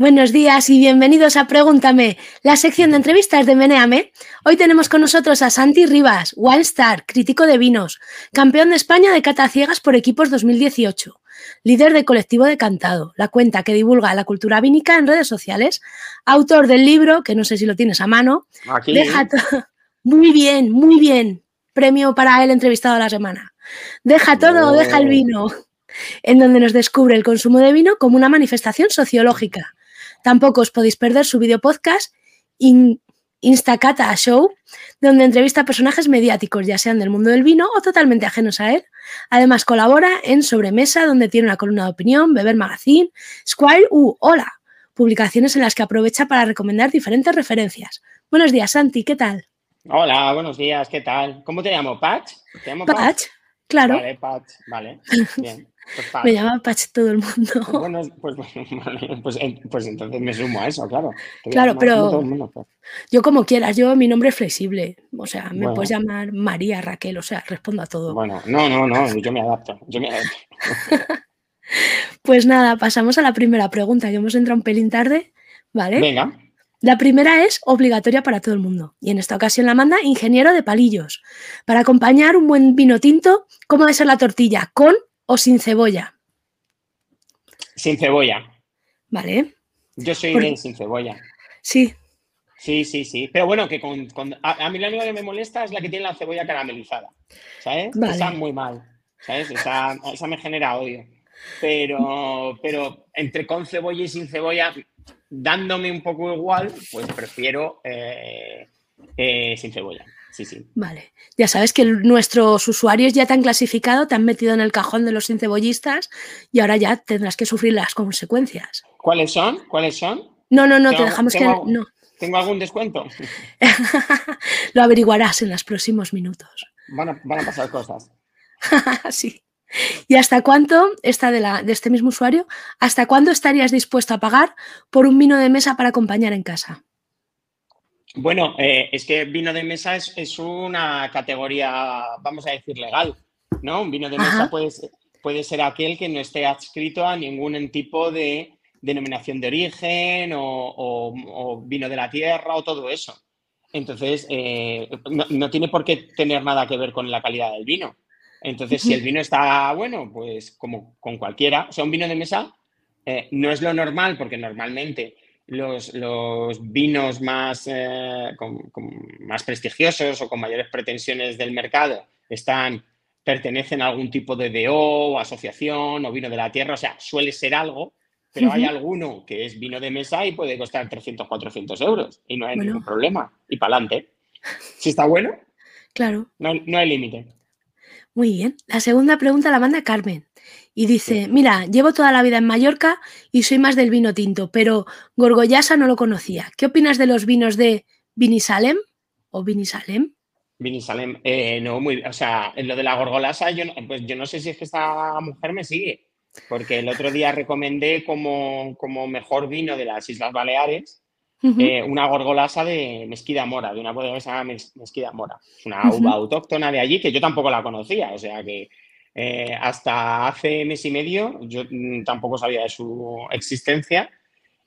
Buenos días y bienvenidos a Pregúntame, la sección de entrevistas de Meneame. Hoy tenemos con nosotros a Santi Rivas, Star, crítico de vinos, campeón de España de cata ciegas por equipos 2018, líder del colectivo de Cantado, la cuenta que divulga la cultura vínica en redes sociales, autor del libro, que no sé si lo tienes a mano. Aquí. muy bien, muy bien. Premio para el entrevistado de la semana. Deja todo, deja el vino en donde nos descubre el consumo de vino como una manifestación sociológica. Tampoco os podéis perder su video podcast Instacata Show, donde entrevista a personajes mediáticos, ya sean del mundo del vino o totalmente ajenos a él. Además, colabora en Sobremesa, donde tiene una columna de opinión, Beber Magazine, Squire u Hola, publicaciones en las que aprovecha para recomendar diferentes referencias. Buenos días, Santi, ¿qué tal? Hola, buenos días, ¿qué tal? ¿Cómo te llamo? ¿Patch? ¿Te llamo Patch? Claro. Vale, Patch, vale. Bien. Pues me llama Patch todo el mundo. Bueno, pues, pues, pues, entonces me sumo a eso, claro. Claro, pero pues. yo como quieras, yo mi nombre es flexible. O sea, me puedes llamar María, Raquel, o sea, respondo a todo. Bueno, no, no, no, yo me adapto, yo me adapto. pues nada, pasamos a la primera pregunta, que hemos entrado un pelín tarde, ¿vale? Venga. La primera es obligatoria para todo el mundo y en esta ocasión la manda ingeniero de palillos. Para acompañar un buen vino tinto, ¿cómo debe ser la tortilla? ¿Con o sin cebolla? Sin cebolla. Vale. Yo soy de sin cebolla. Sí. Sí, sí, sí. Pero bueno, que con, a, mí la única que me molesta es la que tiene la cebolla caramelizada. ¿Sabes? Esa muy mal. ¿Sabes? Esa, me genera odio. Pero, pero entre con cebolla y sin cebolla, dándome un poco igual, pues prefiero eh, eh, sin cebolla. Sí, sí. Vale. Ya sabes que nuestros usuarios ya te han clasificado, te han metido en el cajón de los cebollistas y ahora ya tendrás que sufrir las consecuencias. ¿Cuáles son? ¿Cuáles son? No, no, no, te dejamos que. No. ¿Tengo algún descuento? Lo averiguarás en los próximos minutos. Van a, pasar cosas. sí. ¿Y hasta cuánto, esta de, la, de este mismo usuario, hasta cuándo estarías dispuesto a pagar por un vino de mesa para acompañar en casa? Bueno, eh, es que vino de mesa es, una categoría, vamos a decir, legal, ¿no? Un vino de mesa puede ser, puede ser aquel que no esté adscrito a ningún tipo de denominación de origen o, vino de la tierra o todo eso. Entonces, eh, no, tiene por qué tener nada que ver con la calidad del vino. Entonces, si el vino está bueno, pues como con cualquiera, o sea, un vino de mesa eh, no es lo normal, porque normalmente los, vinos más, eh, más prestigiosos o con mayores pretensiones del mercado están, pertenecen a algún tipo de DO o asociación o vino de la tierra, o sea, suele ser algo, pero hay alguno que es vino de mesa y puede costar 300, 400 euros y no hay ningún problema. Y para adelante. Si está bueno, claro. no, no hay límite. Muy bien. La segunda pregunta la manda Carmen y dice, mira, llevo toda la vida en Mallorca y soy más del vino tinto, pero Gorgollasa no lo conocía. ¿Qué opinas de los vinos de Vinisalem o Vinisalem? Vinisalem, eh, no, muy, o sea, en lo de la Gorgolasa, yo, pues yo no sé si es que esta mujer me sigue, porque el otro día recomendé como, como mejor vino de las Islas Baleares eh, una gorgolasa de Mesquida Mora, de una bodega que se llama Mesquida Mora. Es una uva autóctona de allí que yo tampoco la conocía, o sea que eh, hasta hace mes y medio yo mm, tampoco sabía de su existencia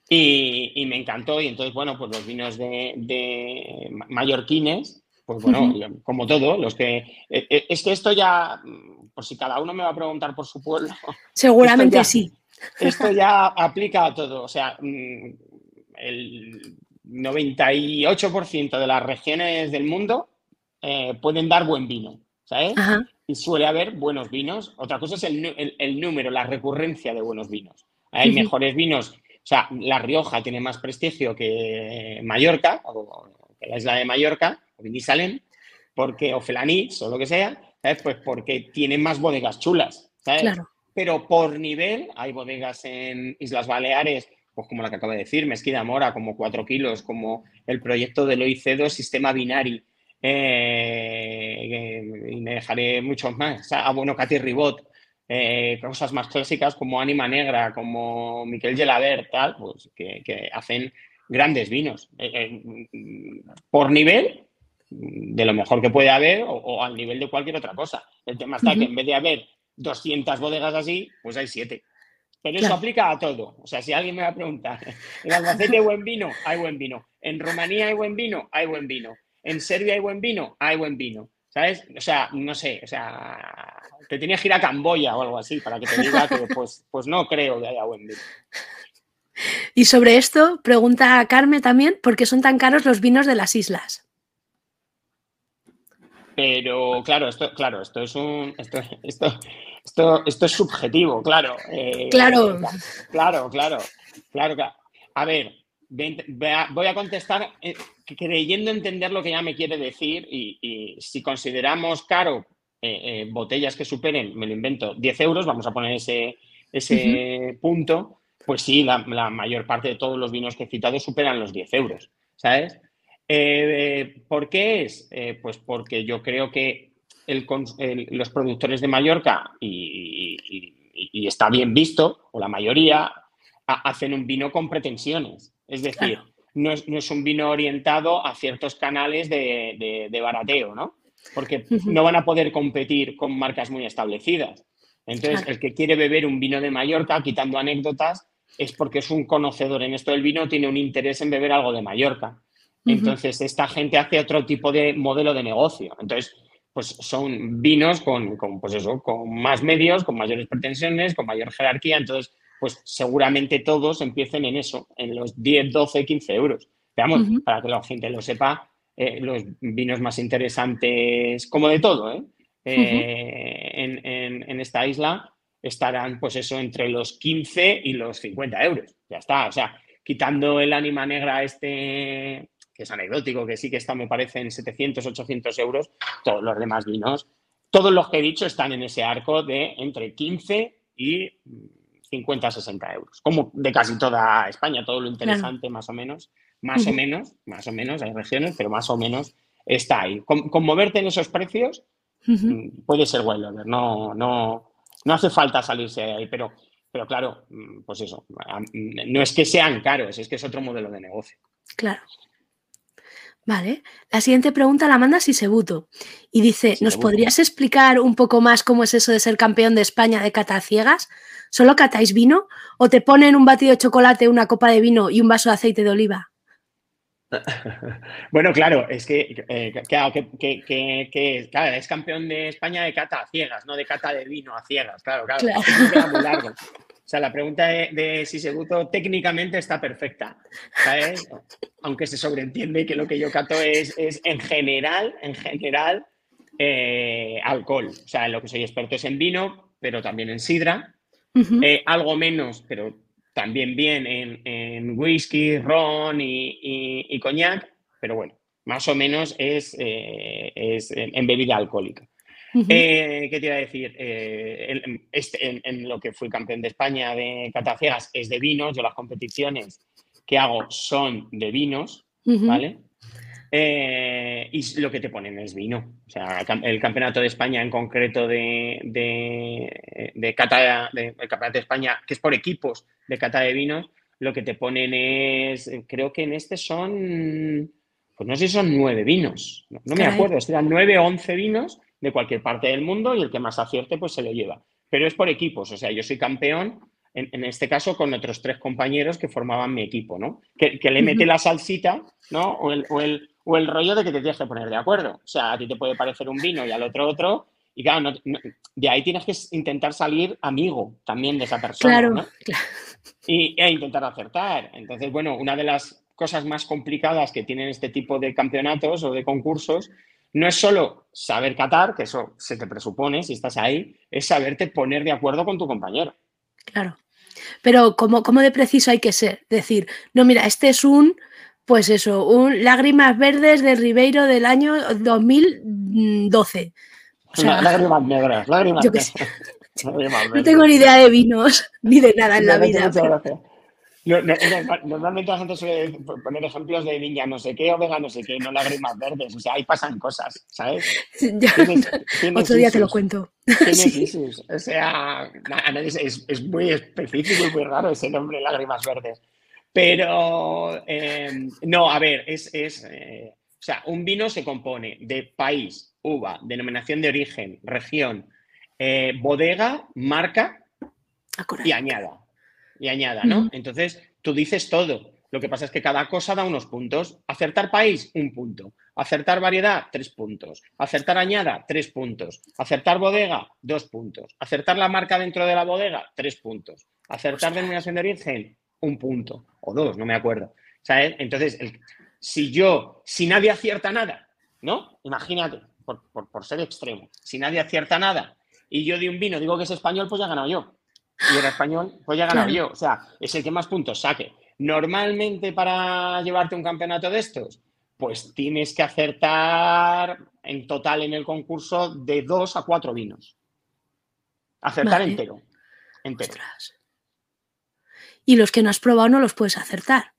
y, me encantó. Y entonces, bueno, pues los vinos de, mallorquines, pues bueno, como todo, los que... Eh, eh, es que esto ya, mm, por si cada uno me va a preguntar por su pueblo. Seguramente sí. Esto ya aplica a todo. O sea, mm, el 98% de las regiones del mundo pueden dar buen vino, ¿sabes? y suele haber buenos vinos. Otra cosa es el, número, la recurrencia de buenos vinos. Hay mejores vinos. O sea, La Rioja tiene más prestigio que Mallorca, o que la isla de Mallorca, o Vinisalem, porque, o Felanitz, o lo que sea, ¿sabes? Pues porque tienen más bodegas chulas, ¿sabes? Pero por nivel, hay bodegas en Islas Baleares, pues como la que acabo de decir, Mesquida Mora, como 4 kilos, como el proyecto del OIC2 Sistema Binari, eh, y me dejaré muchos más. Ah, bueno, Katy Ribot, eh, cosas más clásicas como Anima Negra, como Miquel Gelabert, tal, pues que, hacen grandes vinos. Eh, por nivel de lo mejor que puede haber o, al nivel de cualquier otra cosa. El tema está que en vez de haber 200 bodegas así, pues hay 7. Pero eso aplica a todo. O sea, si alguien me va a preguntar, en Albacete hay buen vino, hay buen vino. En Rumanía hay buen vino, hay buen vino. En Serbia hay buen vino, hay buen vino. ¿Sabes? O sea, no sé, o sea, te tenía que ir a Camboya o algo así para que te diga que pues, pues no creo que haya buen vino. Y sobre esto, pregunta a Carmen también, ¿por qué son tan caros los vinos de las islas? Pero claro, esto, claro, esto es un. Esto, esto, esto, es subjetivo, claro. Eh, claro. Claro, claro. Claro, A ver, voy a contestar eh, creyendo entender lo que ya me quiere decir y, si consideramos caro eh, botellas que superen, me lo invento, 10 euros, vamos a poner ese, ese punto, pues sí, la, mayor parte de todos los vinos que he citado superan los 10 euros, ¿sabes? Eh, ¿Por qué es? Eh, pues porque yo creo que los productores de Mallorca, y, está bien visto, o la mayoría, hacen un vino con pretensiones. Es decir, no, es, un vino orientado a ciertos canales de, barateo, ¿no? Porque no van a poder competir con marcas muy establecidas. Entonces, el que quiere beber un vino de Mallorca, quitando anécdotas, es porque es un conocedor en esto del vino, tiene un interés en beber algo de Mallorca. Entonces, esta gente hace otro tipo de modelo de negocio. Entonces, pues son vinos con, pues eso, con más medios, con mayores pretensiones, con mayor jerarquía. Entonces, pues seguramente todos empiecen en eso, en los 10, 12, 15 euros. Veamos, para que la gente lo sepa, eh, los vinos más interesantes, como de todo, ¿eh? Eh, en, esta isla estarán, pues eso, entre los 15 y los 50 euros. Ya está, o sea, quitando el ánima negra este, que es anecdótico, que sí que está, me parece, en 700, 800 euros, todos los demás vinos, todos los que he dicho están en ese arco de entre 15 y 50, 60 euros, como de casi toda España, todo lo interesante más o menos, más o menos, más o menos, hay regiones, pero más o menos está ahí. Con, moverte en esos precios mm, puede ser bueno, no, no, no hace falta salirse de ahí, pero, pero claro, mm, pues eso, no es que sean caros, es que es otro modelo de negocio. Claro. Vale. La siguiente pregunta la manda Sisebuto y dice, ¿nos podrías explicar un poco más cómo es eso de ser campeón de España de cata ciegas? ¿Solo catáis vino? ¿O te ponen un batido de chocolate, una copa de vino y un vaso de aceite de oliva? Bueno, claro, es que, eh, que, es campeón de España de cata a ciegas, no de cata de vino a ciegas, claro, claro. muy largo. O sea, la pregunta de, de Sisebuto técnicamente está perfecta, ¿sabes? Aunque se sobreentiende que lo que yo cato es, es en general, en general, eh, alcohol. O sea, en lo que soy experto es en vino, pero también en sidra. Eh, algo menos, pero también bien en, whisky, ron y, coñac, pero bueno, más o menos es, eh, es en, bebida alcohólica. Eh, ¿Qué te iba a decir? Este, en, lo que fui campeón de España de cataciegas es de vinos, yo las competiciones que hago son de vinos, ¿vale? Y lo que te ponen es vino. O sea, el campeonato de España en concreto de, de, de cata, el campeonato de España, que es por equipos, de cata de vinos, lo que te ponen es, creo que en este son, pues no sé si son nueve vinos, no, me acuerdo, eran nueve o once vinos de cualquier parte del mundo y el que más acierte pues se lo lleva. Pero es por equipos, o sea, yo soy campeón, en, este caso con otros tres compañeros que formaban mi equipo, ¿no? Que, le mete la salsita, ¿no? O el, o, el, o el rollo de que te tienes que poner de acuerdo. O sea, a ti te puede parecer un vino y al otro otro, y claro, de ahí tienes que intentar salir amigo también de esa persona. Claro, ¿no? claro y, e intentar acertar. Entonces, bueno, una de las cosas más complicadas que tienen este tipo de campeonatos o de concursos no es solo saber catar, que eso se te presupone si estás ahí, es saberte poner de acuerdo con tu compañero. Claro. Pero ¿cómo, cómo de preciso hay que ser? Decir, no, mira, este es un, pues eso, un Lágrimas Verdes de Ribeiro del año 2012. O lágrimas negras, lágrimas negras. No tengo ni idea de vinos ni de nada en la vida. normalmente la gente suele poner ejemplos de niña no sé qué o vega no sé qué, no lágrimas verdes. O sea, ahí pasan cosas, ¿sabes? otro día te lo cuento. O sea, es, muy específico y muy raro ese nombre, lágrimas verdes. Pero, em, no, a ver, es, eh, o sea, un vino se compone de país, uva, denominación de origen, región, eh, bodega, marca ah, y añada. y añada, ¿no? Entonces, tú dices todo. Lo que pasa es que cada cosa da unos puntos. Acertar país, un punto. Acertar variedad, tres puntos. Acertar añada, tres puntos. Acertar bodega, dos puntos. Acertar la marca dentro de la bodega, tres puntos. Acertar denominación de origen, un punto. O dos, no me acuerdo. ¿Sabes? Entonces, si yo, si nadie acierta nada, ¿no? Imagínate, por, por, ser extremo, si nadie acierta nada y yo de un vino digo que es español, pues ya he ganado yo. Y era español, pues ya he ganado yo. O sea, es el que más puntos saque. Normalmente para llevarte un campeonato de estos, pues tienes que acertar en total en el concurso de dos a cuatro vinos. Acertar entero. entero. Y los que no has probado no los puedes acertar.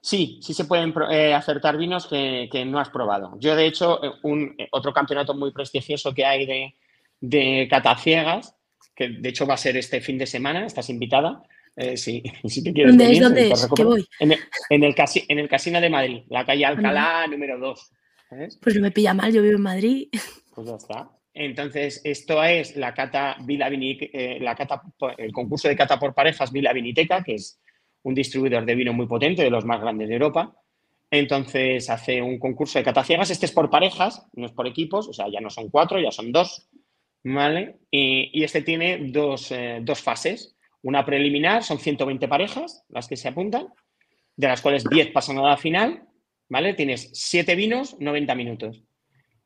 Sí, sí se pueden eh, acertar vinos que, no has probado. Yo, de hecho, eh, un, eh, otro campeonato muy prestigioso que hay de, de cataciegas, que de hecho va a ser este fin de semana, estás invitada. si, te quieres ¿Dónde es? ¿Dónde es? ¿Qué voy? En el, en, el Casino de Madrid, la calle Alcalá número 2. Pues no me pilla mal, yo vivo en Madrid. Pues ya está. Entonces, esto es la cata Vila la cata, el concurso de cata por parejas Vila Viniteca, que es un distribuidor de vino muy potente, de los más grandes de Europa. Entonces hace un concurso de cataciegas. Este es por parejas, no es por equipos, o sea, ya no son cuatro, ya son dos. ¿Vale? Y, este tiene dos, eh, dos, fases. Una preliminar, son 120 parejas las que se apuntan, de las cuales 10 pasan a la final. ¿Vale? Tienes 7 vinos, 90 minutos.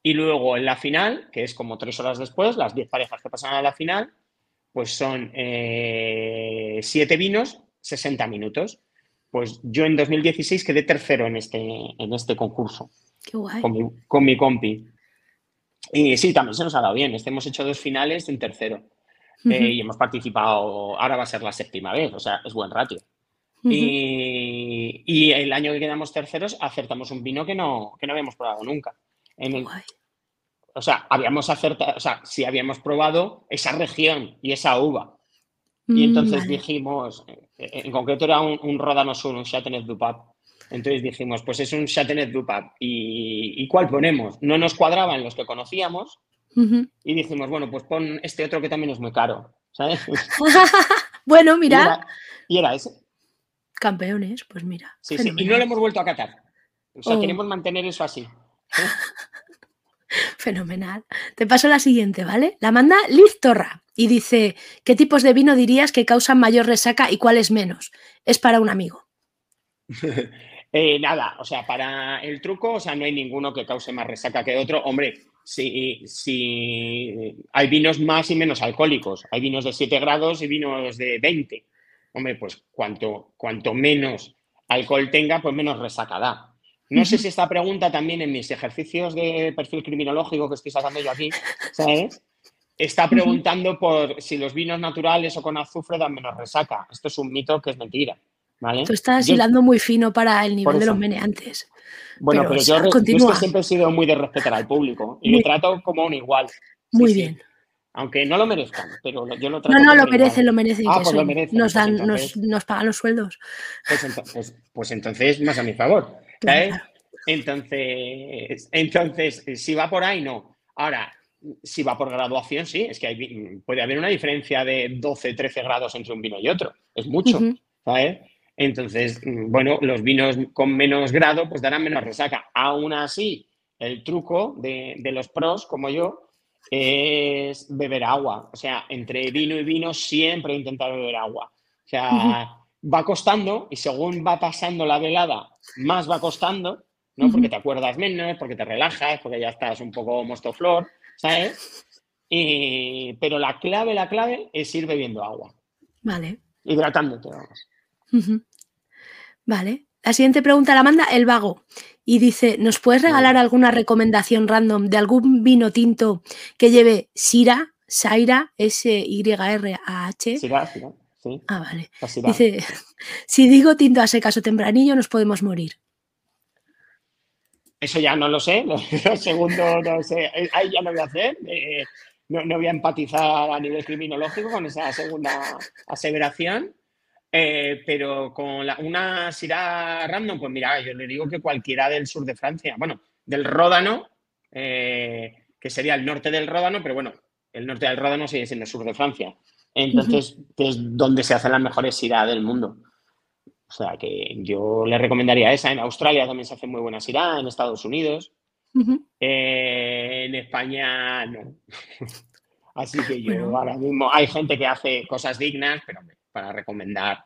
Y luego en la final, que es como tres horas después, las 10 parejas que pasan a la final, pues son 7 eh, vinos, 60 minutos. Pues yo en 2016 quedé tercero en este, en este concurso. Qué guay. Con mi, compi. Y sí, también se nos ha dado bien. Este hemos hecho dos finales en tercero. Eh, y hemos participado, ahora va a ser la séptima vez, o sea, es buen ratio. y, el año que quedamos terceros acertamos un vino que no, que no habíamos probado nunca. En o sea, habíamos acertado, o sea, sí habíamos probado esa región y esa uva. Y mm, entonces dijimos, eh, en concreto era un, un Rodano Sur, un Chateauneuf du Entonces dijimos, pues es un Chateauneuf du ¿Y, cuál ponemos? No nos cuadraban los que conocíamos. Y dijimos, bueno, pues pon este otro que también es muy caro. ¿Sabes? bueno, mira. Y era, ese. Campeones, pues mira. Sí, sí. Y no lo hemos vuelto a catar. O sea, oh. queremos mantener eso así. Fenomenal. Te paso la siguiente, ¿vale? La manda Liz Torra y dice, ¿qué tipos de vino dirías que causan mayor resaca y cuáles menos? Es para un amigo. Eh, nada, o sea, para el truco, o sea, no hay ninguno que cause más resaca que otro. Hombre, si, hay vinos más y menos alcohólicos, hay vinos de 7 grados y vinos de 20. Hombre, pues cuanto, cuanto menos alcohol tenga, pues menos resaca da. No sé si esta pregunta también en mis ejercicios de perfil criminológico que estoy sacando yo aquí, ¿sabes? Está preguntando por si los vinos naturales o con azufre dan menos resaca. Esto es un mito que es mentira. ¿vale? Tú estás hilando muy fino para el nivel de los meneantes. Bueno, pero, yo, siempre he sido muy de respetar al público y lo trato como un igual. muy bien. Aunque no lo merezcan, pero yo lo trato. No, no, lo merecen, lo merecen. Ah, pues lo merecen. Nos, pues dan, nos, pagan los sueldos. Pues, entonces, pues entonces más a mi favor. Entonces, entonces, si va por ahí, no. Ahora, si va por graduación, sí, es que puede haber una diferencia de 12, 13 grados entre un vino y otro. Es mucho, Entonces, bueno, los vinos con menos grado pues darán menos resaca. Aún así, el truco de, los pros, como yo, es beber agua. O sea, entre vino y vino siempre intentar beber agua. O sea, va costando y según va pasando la velada, más va costando, ¿no? Porque te acuerdas menos, porque te relajas, porque ya estás un poco mostoflor, ¿sabes? Y, pero la clave, la clave es ir bebiendo agua. Vale. Hidratándote, vamos. Vale. La siguiente pregunta la manda El Vago y dice, ¿nos puedes regalar alguna recomendación random de algún vino tinto que lleve Sira, Saira, S-Y-R-A-H? Sira, Sira. Ah, vale. Dice, si digo tinto a secas o tempranillo, nos podemos morir. Eso ya no lo sé. Lo, segundo, no sé. Eh, ahí ya no voy a hacer. Eh, no, voy a empatizar a nivel criminológico con esa segunda aseveración. Eh, pero con una Sira random, pues mira, yo le digo que cualquiera del sur de Francia, bueno, del Ródano, que sería el norte del Ródano, pero bueno, el norte del Ródano sigue siendo el sur de Francia. Entonces, es donde se hacen las mejores sirá del mundo. O sea, que yo le recomendaría esa. En Australia también se hace muy buena sirá, en Estados Unidos. Eh, en España, no. Así que yo ahora mismo hay gente que hace cosas dignas, pero para recomendar,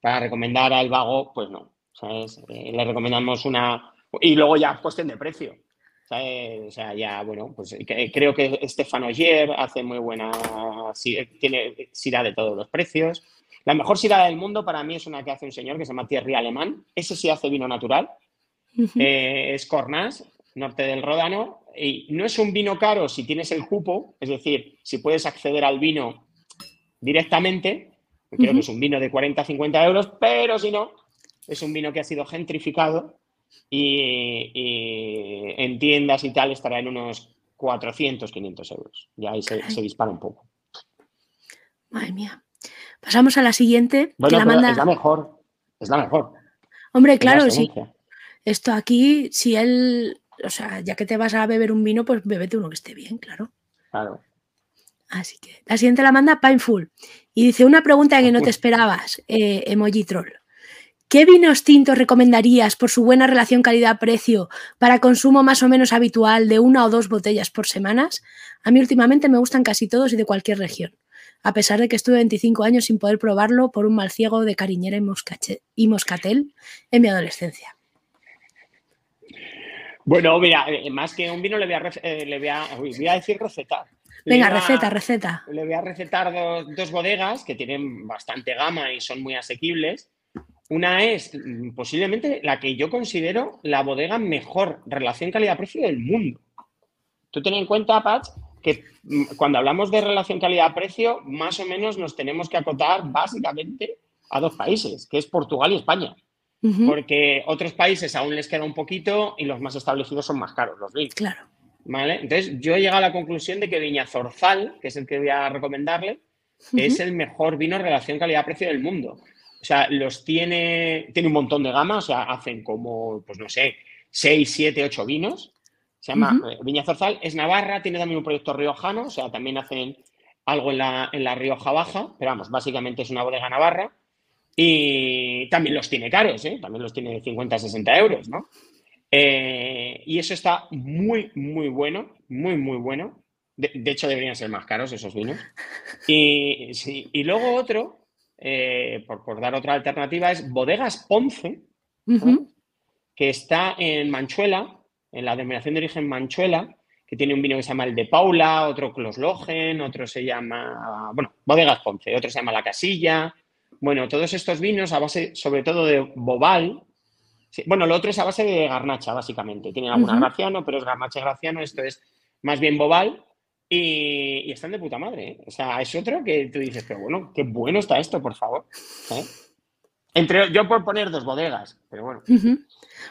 para recomendar al vago, pues no. Eh, le recomendamos una. Y luego ya cuestión de precio. O sea, ya, bueno, pues eh, creo que Stefano Oyer hace muy buena. Tiene sira de todos los precios. La mejor sira del mundo para mí es una que hace un señor que se llama Thierry Alemán. Ese sí hace vino natural. Eh, es Cornas, norte del Ródano. Y no es un vino caro si tienes el cupo, es decir, si puedes acceder al vino directamente. Creo que es un vino de 40-50 euros, pero si no, es un vino que ha sido gentrificado y, en tiendas y tal estará en unos 400, 500 euros. Ya ahí se, dispara un poco. Madre mía. Pasamos a la siguiente. Bueno, es la mejor. Es la mejor. Hombre, claro, sí. Esto aquí, si él, o sea, ya que te vas a beber un vino, pues bebete uno que esté bien, claro. Claro. Así que la siguiente la manda Pineful. Y dice una pregunta que no te esperabas, eh, emoji troll. ¿Qué vinos tintos recomendarías por su buena relación calidad-precio para consumo más o menos habitual de una o dos botellas por semanas? A mí últimamente me gustan casi todos y de cualquier región, a pesar de que estuve 25 años sin poder probarlo por un mal ciego de cariñera y, moscatel en mi adolescencia. Bueno, mira, eh, más que un vino le voy a, eh, decir recetar. Venga, receta, receta. Le voy a recetar dos bodegas que tienen bastante gama y son muy asequibles una es mm, posiblemente la que yo considero la bodega mejor relación calidad-precio del mundo. Tú ten en cuenta, Patch, que mm, cuando hablamos de relación calidad-precio, más o menos nos tenemos que acotar básicamente a dos países, que es Portugal y España. Porque otros países aún les queda un poquito y los más establecidos son más caros, los vinos. Claro. ¿Vale? Entonces, yo he llegado a la conclusión de que Viña Zorzal, que es el que voy a recomendarle, es el mejor vino relación calidad-precio del mundo. O sea, los tiene, tiene un montón de gama, o sea, hacen como, pues no sé, 6, 7, 8 vinos. Se llama eh, Viña Zorzal, es Navarra, tiene también un proyecto riojano, o sea, también hacen algo en la, en la Rioja Baja, pero vamos, básicamente es una bodega navarra. Y también los tiene caros, ¿eh? también los tiene de 50, 60 euros, ¿no? Eh, y eso está muy, muy bueno, muy, muy bueno. De, hecho, deberían ser más caros esos vinos. Y, sí, y luego otro eh, por, dar otra alternativa, es Bodegas Ponce, que está en Manchuela, en la denominación de origen Manchuela, que tiene un vino que se llama el de Paula, otro Closlogen, otro se llama, bueno, Bodegas Ponce, otro se llama La Casilla. Bueno, todos estos vinos a base sobre todo de Bobal. bueno, lo otro es a base de garnacha, básicamente. Tiene alguna graciano, pero es garnacha graciano, esto es más bien Bobal. Y, están de puta madre. ¿eh? O sea, es otro que tú dices, pero bueno, qué bueno está esto, por favor. ¿eh? Entre, yo por poner dos bodegas, pero bueno.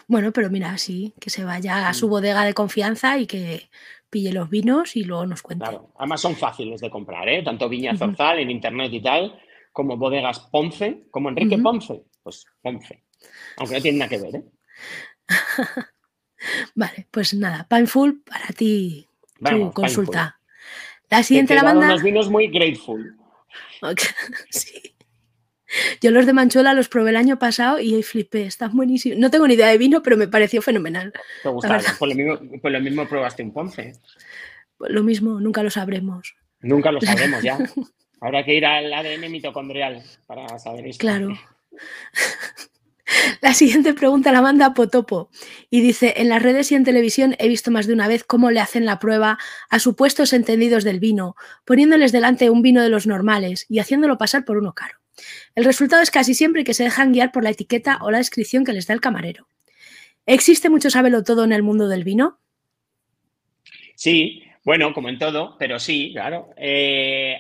Bueno, pero mira, sí, que se vaya a su bodega de confianza y que pille los vinos y luego nos cuente. Claro, además son fáciles de comprar, ¿eh? Tanto Viña Zorzal en internet y tal, como bodegas Ponce, como Enrique Ponce, pues Ponce. Aunque no tiene nada que ver, ¿eh? vale, pues nada, Pineful para ti, tu consulta. La siguiente la banda. unos vinos muy grateful. sí. Yo los de Manchuela los probé el año pasado y flipé, están buenísimos. No tengo ni idea de vino, pero me pareció fenomenal. ¿Te gustaron? Pues lo, mismo, pues lo mismo probaste un Ponce. Pues lo mismo, nunca lo sabremos. Nunca lo sabremos ya. Habrá que ir al ADN mitocondrial para saber esto. Claro. La siguiente pregunta la manda Potopo y dice, en las redes y en televisión he visto más de una vez cómo le hacen la prueba a supuestos entendidos del vino, poniéndoles delante un vino de los normales y haciéndolo pasar por uno caro. El resultado es casi siempre que se dejan guiar por la etiqueta o la descripción que les da el camarero. ¿Existe mucho sabelo todo en el mundo del vino? Sí, bueno, como en todo, pero sí, claro. Eh,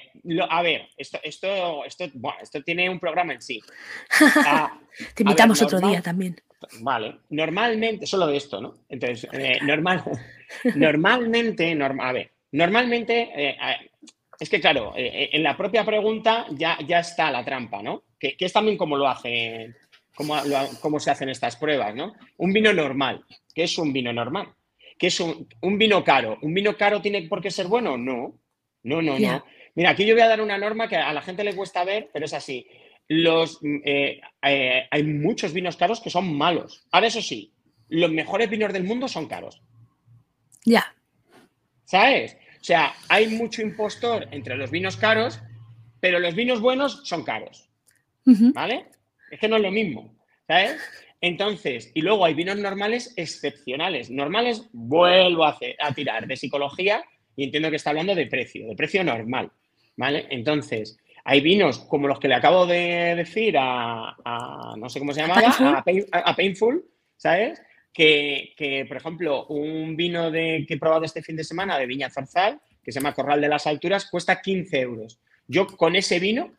a ver, esto, esto, esto, esto tiene un programa en sí. Ah, Te invitamos otro día también. Vale, normalmente, solo de esto, ¿no? Entonces, eh, normal, normalmente, a ver, normalmente, eh, es que claro, en la propia pregunta ya, ya está la trampa, ¿no? Que, es también como lo hacen, cómo, se hacen estas pruebas, ¿no? Un vino normal, ¿qué es un vino normal? que es un, vino caro. ¿Un vino caro tiene por qué ser bueno? No. No, no, no. Mira, aquí yo voy a dar una norma que a la gente le cuesta ver, pero es así. Los, eh, eh, hay muchos vinos caros que son malos. Ahora, eso sí, los mejores vinos del mundo son caros. Ya. ¿Sabes? O sea, hay mucho impostor entre los vinos caros, pero los vinos buenos son caros. ¿Vale? Es que no es lo mismo. ¿Sabes? Entonces, y luego hay vinos normales excepcionales. Normales, vuelvo a, a tirar de psicología y entiendo que está hablando de precio, de precio normal. ¿Vale? Entonces, hay vinos como los que le acabo de decir a, no sé cómo se llamaba, a Painful, ¿sabes? que, por ejemplo, un vino de, que he probado este fin de semana de Viña Zarzal, que se llama Corral de las Alturas, cuesta 15 euros. Yo con ese vino,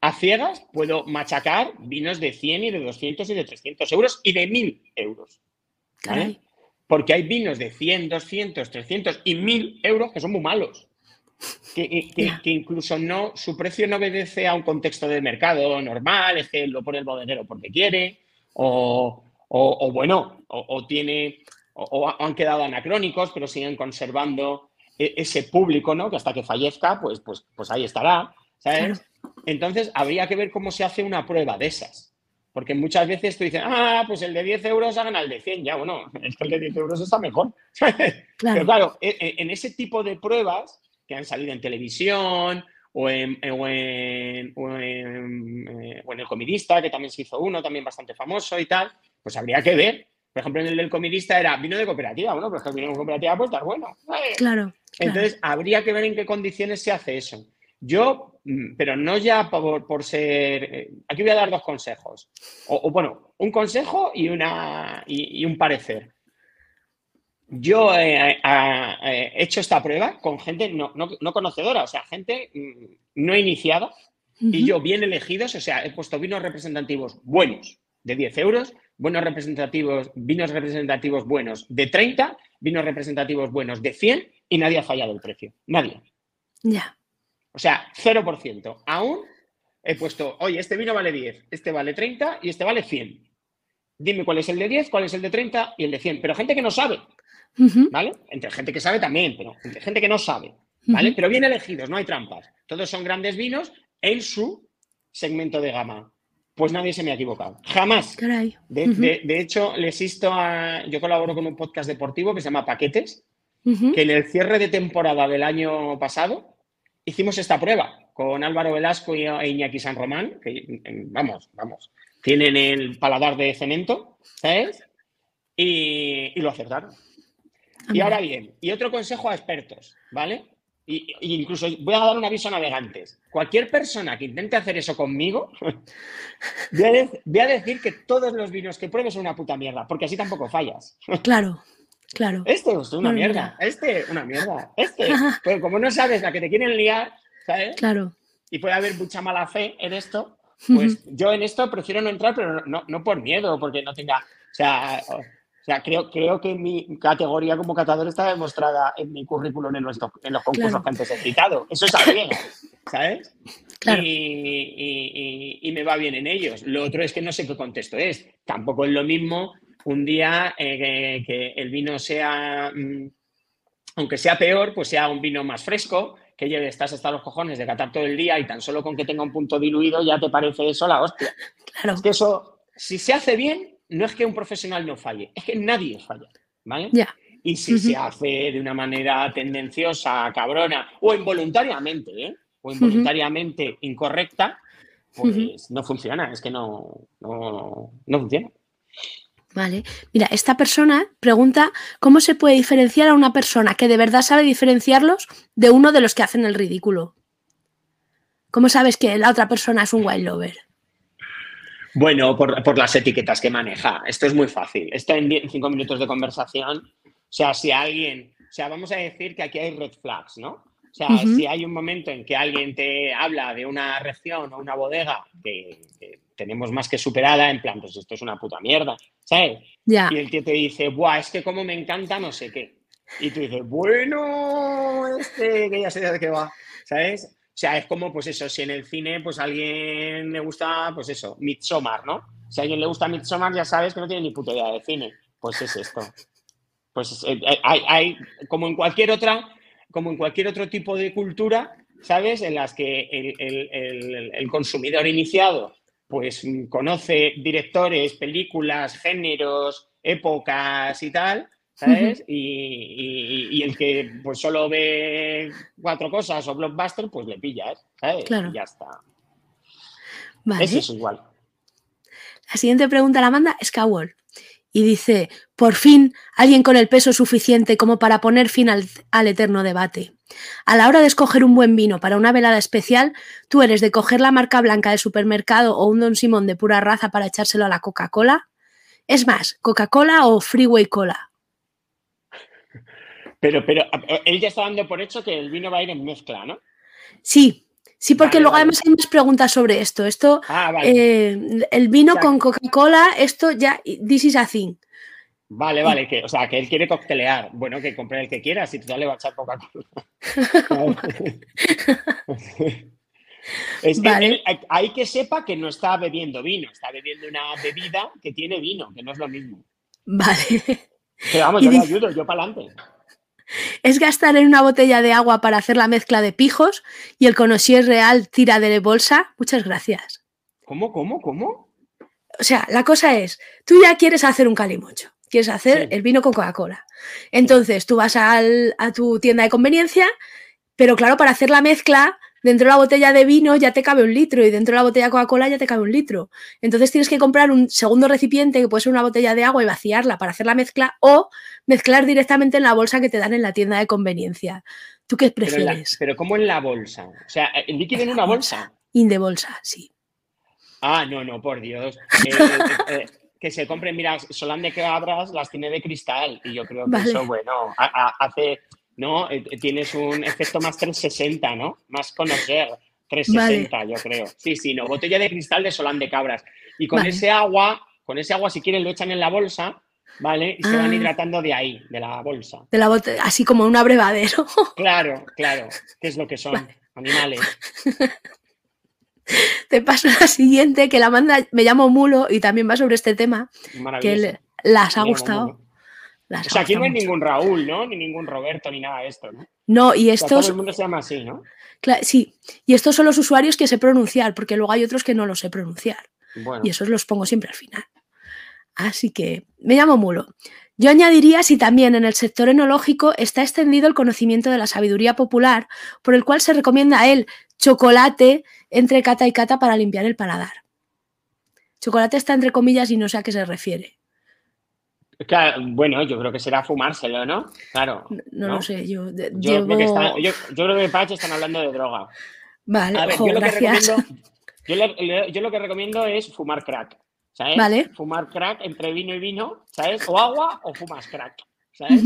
a ciegas, puedo machacar vinos de 100 y de 200 y de 300 euros y de 1000 euros. Porque hay vinos de 100, 200, 300 y 1000 euros que son muy malos. Que, que, incluso no, su precio no obedece a un contexto de mercado normal, es que lo pone el bodeguero porque quiere, o, o, bueno, o, tiene, o, han quedado anacrónicos, pero siguen conservando e, ese público, ¿no? Que hasta que fallezca, pues, pues, pues ahí estará, ¿sabes? Entonces, habría que ver cómo se hace una prueba de esas. Porque muchas veces tú dices, ah, pues el de 10 euros hagan el de 100. Ya, bueno, el de 10 euros está mejor. Pero claro, e, e, en ese tipo de pruebas que han salido en televisión o en, o en, o en, eh, o en el comidista, que también se hizo uno, también bastante famoso y tal, pues habría que ver. Por ejemplo, en el del comidista era vino de cooperativa, bueno, pero es que el vino de cooperativa puede estar bueno. Claro. Entonces, habría que ver en qué condiciones se hace eso. Yo, mm, pero no ya por, ser. Eh, aquí voy a dar dos consejos. O, bueno, un consejo y, una, y, un parecer. Yo he hecho esta prueba con gente no, conocedora, o sea, gente mm, no iniciada, y yo bien elegidos, o sea, he puesto vinos representativos buenos de 10 euros, buenos representativos, vinos representativos buenos de 30, vinos representativos buenos de 100 y nadie ha fallado el precio. Nadie. Ya. O sea, 0%. Aún he puesto, oye, este vino vale 10, este vale 30 y este vale 100. Dime cuál es el de 10, cuál es el de 30 y el de 100. Pero gente que no sabe, ¿vale? Entre gente que sabe también, pero entre gente que no sabe, ¿vale? Pero bien elegidos, no hay trampas. Todos son grandes vinos en su segmento de gama pues nadie se me ha equivocado. Jamás. De, hecho, les insto a. Yo colaboro con un podcast deportivo que se llama Paquetes, que en el cierre de temporada del año pasado hicimos esta prueba con Álvaro Velasco e Iñaki San Román, que vamos, vamos, tienen el paladar de cemento, ¿sabes? Y, y lo acertaron. Y ahora bien, y otro consejo a expertos, ¿vale? y, incluso voy a dar un aviso a navegantes. Cualquier persona que intente hacer eso conmigo, voy, a decir que todos los vinos que pruebes son una puta mierda, porque así tampoco fallas. Claro, claro. Este es una mierda, este una mierda, este. Pero como no sabes la que te quieren liar, ¿sabes? Claro. Y puede haber mucha mala fe en esto, pues yo en esto prefiero no entrar, pero no, no por miedo, porque no tenga. O sea, sea, creo, creo que mi categoría como catador está demostrada en mi currículum en los, en los concursos que antes he citado. Eso está bien, ¿sabes? Y, me va bien en ellos. Lo otro es que no sé qué contexto es. Tampoco es lo mismo un día eh, que, el vino sea, mm, aunque sea peor, pues sea un vino más fresco, que lleve, estás hasta los cojones de catar todo el día y tan solo con que tenga un punto diluido ya te parece eso la hostia. Claro. Es que eso, si se hace bien, no es que un profesional no falle, es que nadie falla, ¿vale? Y si se hace de una manera tendenciosa, cabrona, o involuntariamente, ¿eh? o involuntariamente incorrecta, pues no funciona, es que no, no, no funciona. Vale. Mira, esta persona pregunta cómo se puede diferenciar a una persona que de verdad sabe diferenciarlos de uno de los que hacen el ridículo. ¿Cómo sabes que la otra persona es un wild lover? Bueno, por, las etiquetas que maneja. Esto es muy fácil. Esto en cinco minutos de conversación. O sea, si alguien, o sea, vamos a decir que aquí hay red flags, ¿no? O sea, si hay un momento en que alguien te habla de una región o una bodega que, tenemos más que superada, en plan, pues esto es una puta mierda, ¿sabes? Y el tío te dice, buah, es que como me encanta no sé qué. Y tú dices, bueno, este, que ya sé de qué va, ¿sabes? O sea, es como, pues eso, si en el cine, pues a alguien le gusta, pues eso, Midsommar, ¿no? Si a alguien le gusta Midsommar, ya sabes que no tiene ni puta idea de cine. Pues es esto. Pues eh, eh, hay, como en cualquier otra, como en cualquier otro tipo de cultura, ¿sabes? En las que el, consumidor iniciado pues conoce directores, películas, géneros, épocas y tal, ¿sabes? y, el que pues solo ve cuatro cosas o blockbuster, pues le pillas, ¿sabes? Y ya está. Eso es igual. La siguiente pregunta la manda Skywall y dice, por fin, alguien con el peso suficiente como para poner fin al, eterno debate. A la hora de escoger un buen vino para una velada especial, tú eres de coger la marca blanca del supermercado o un Don Simón de pura raza para echárselo a la Coca-Cola. Es más, Coca-Cola o Freeway Cola. Pero, pero él ya está dando por hecho que el vino va a ir en mezcla, ¿no? Sí, Sí, porque luego además hay más preguntas sobre esto. Esto, ah, eh, el vino con Coca-Cola, esto ya, this is a thing. Vale, vale, que, o sea, que él quiere coctelear. Bueno, que compre el que quiera, si tú le va a echar Coca-Cola. es que hay que sepa que no está bebiendo vino, está bebiendo una bebida que tiene vino, que no es lo mismo. Vale. Pero vamos, yo le ayudo, yo para adelante es gastar en una botella de agua para hacer la mezcla de pijos y el conocier real tira de bolsa. Muchas gracias. ¿Cómo, cómo, cómo? O sea, la cosa es, tú ya quieres hacer un calimocho, quieres hacer el vino con Coca-Cola. Entonces, tú vas a tu tienda de conveniencia, pero claro, para hacer la mezcla dentro de la botella de vino ya te cabe un litro y dentro de la botella de Coca-Cola ya te cabe un litro. Entonces tienes que comprar un segundo recipiente que puede ser una botella de agua y vaciarla para hacer la mezcla o mezclar directamente en la bolsa que te dan en la tienda de conveniencia. ¿Tú qué prefieres? Pero, ¿cómo en la bolsa? O sea, ¿el líquido en una bolsa? In de bolsa, sí. Ah, no, no, por Dios. Eh, eh, eh, que se compren, mira, Solán de Cabras las tiene de cristal y yo creo que eso, bueno, hace ¿no? Eh, eh, tienes un efecto más 360, ¿no? Más conocer. 360, yo creo. Sí, sí, no. Botella de cristal de Solán de Cabras. Y con ese agua, con ese agua, si quieren, lo echan en la bolsa, ¿vale? Y se van ah. hidratando de ahí, de la bolsa. De la botella, así como un abrevadero. Claro, claro. ¿Qué es lo que son? Animales. Te paso la siguiente, que la manda, me llamo Mulo y también va sobre este tema, que las ha gustado o sea, aquí no hay ningún Raúl, ¿no? Ni ningún Roberto, ni nada de esto, ¿no? No, y estos... todo el mundo se llama así, ¿no? sí, y estos son los usuarios que sé pronunciar, porque luego hay otros que no los sé pronunciar. Y esos los pongo siempre al final. Así que me llamo Mulo. Yo añadiría si también en el sector enológico está extendido el conocimiento de la sabiduría popular, por el cual se recomienda el chocolate entre cata y cata para limpiar el paladar. Chocolate está entre comillas y no sé a qué se refiere bueno, yo creo que será fumárselo, ¿no? Claro. No, lo sé, yo. Yo, creo que yo, creo que Pacho están hablando de droga. Vale, yo, lo gracias. Que yo, lo que recomiendo es fumar crack. ¿Sabes? Vale. Fumar crack entre vino y vino, ¿sabes? O agua o fumas crack. ¿sabes?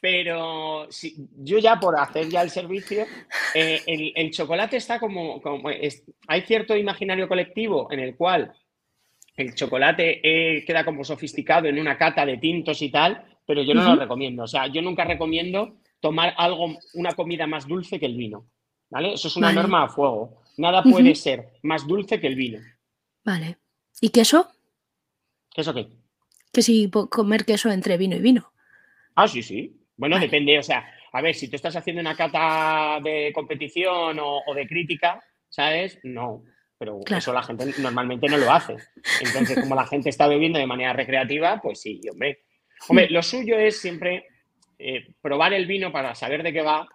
Pero si, yo ya por hacer ya el servicio, eh, el, chocolate está como, como hay cierto imaginario colectivo en el cual el chocolate eh, queda como sofisticado en una cata de tintos y tal, pero yo no lo recomiendo. O sea, yo nunca recomiendo tomar algo, una comida más dulce que el vino. ¿Vale? Eso es una norma a fuego. Nada puede ser más dulce que el vino. Vale. ¿Y queso? ¿Queso qué? Que si comer queso entre vino y vino. Ah, sí, sí. Bueno, depende. O sea, a ver, si tú estás haciendo una cata de competición o de crítica, ¿sabes? No pero eso la gente normalmente no lo hace. Entonces, como la gente está bebiendo de manera recreativa, pues sí, hombre. Hombre, lo suyo es siempre eh, probar el vino para saber de qué va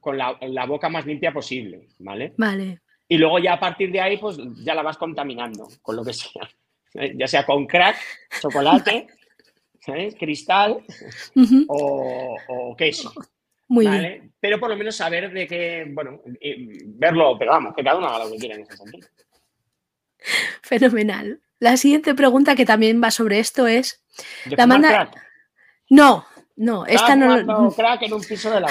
con la, boca más limpia posible, ¿vale? Vale. Y luego ya a partir de ahí, pues ya la vas contaminando con lo que sea. Ya sea con crack, chocolate, ¿sabes? cristal o, o queso. Muy bien. Pero por lo menos saber de qué, bueno, verlo, pero vamos, que cada uno haga lo que quiera en ese sentido. Fenomenal. La siguiente pregunta que también va sobre esto es. La manda. No, no, esta no. crack en un piso de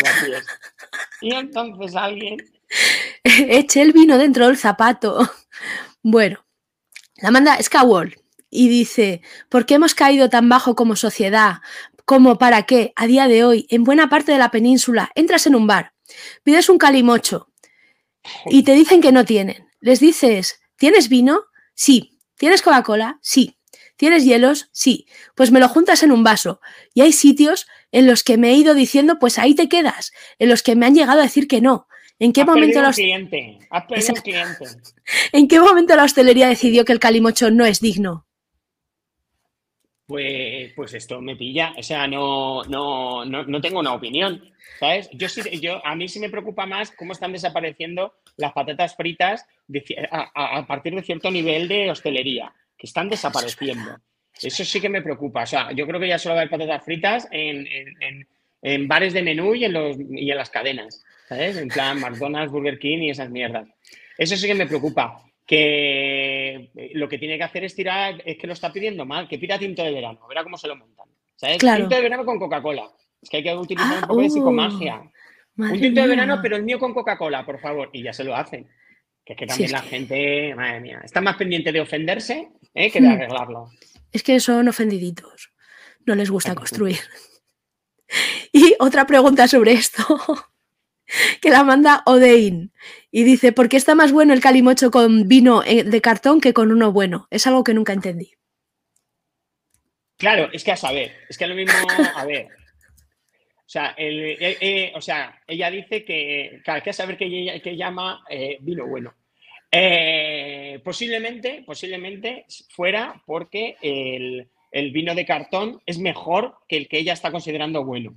Y entonces alguien. Eche el vino dentro del zapato. Bueno, la manda Skywall y dice: ¿Por qué hemos caído tan bajo como sociedad? Como para que, a día de hoy, en buena parte de la península, entras en un bar, pides un calimocho y te dicen que no tienen. Les dices, ¿tienes vino? Sí. ¿Tienes Coca-Cola? Sí. ¿Tienes hielos? Sí. Pues me lo juntas en un vaso. Y hay sitios en los que me he ido diciendo, pues ahí te quedas, en los que me han llegado a decir que no. ¿En qué momento la cliente. cliente. ¿En qué momento la hostelería decidió que el calimocho no es digno? Pues, pues esto me pilla. O sea, no, no, no, tengo una opinión. ¿Sabes? Yo sí, yo, a mí sí me preocupa más cómo están desapareciendo las patatas fritas a, partir de cierto nivel de hostelería, que están desapareciendo. Eso sí que me preocupa. O sea, yo creo que ya solo hay patatas fritas en, en, bares de menú y en, los, y en las cadenas. ¿Sabes? En plan, McDonald's, Burger King y esas mierdas. Eso sí que me preocupa que lo que tiene que hacer es tirar, es que lo está pidiendo mal, que pida tinto de verano, verá cómo se lo montan. ¿Sabes? Tinto de verano con Coca-Cola. Es que hay que utilizar un poco de ah, psicomagia. Uh, un tinto de verano, pero el mío con Coca-Cola, por favor. Y ya se lo hacen. Que es que también la gente, madre mía, está más pendiente de ofenderse ¿eh? que de hmm. arreglarlo. Es que son ofendiditos. No les gusta construir. Y otra pregunta sobre esto. que la manda Odein. Y dice, ¿por qué está más bueno el calimocho con vino eh, de cartón que con uno bueno? Es algo que nunca entendí. Claro, es que a saber, es que lo mismo, a ver. O sea, eh, eh, o sea ella dice que, claro, que a saber que, llama vino bueno. posiblemente, posiblemente fuera porque el, vino de cartón es mejor que el que ella está considerando bueno.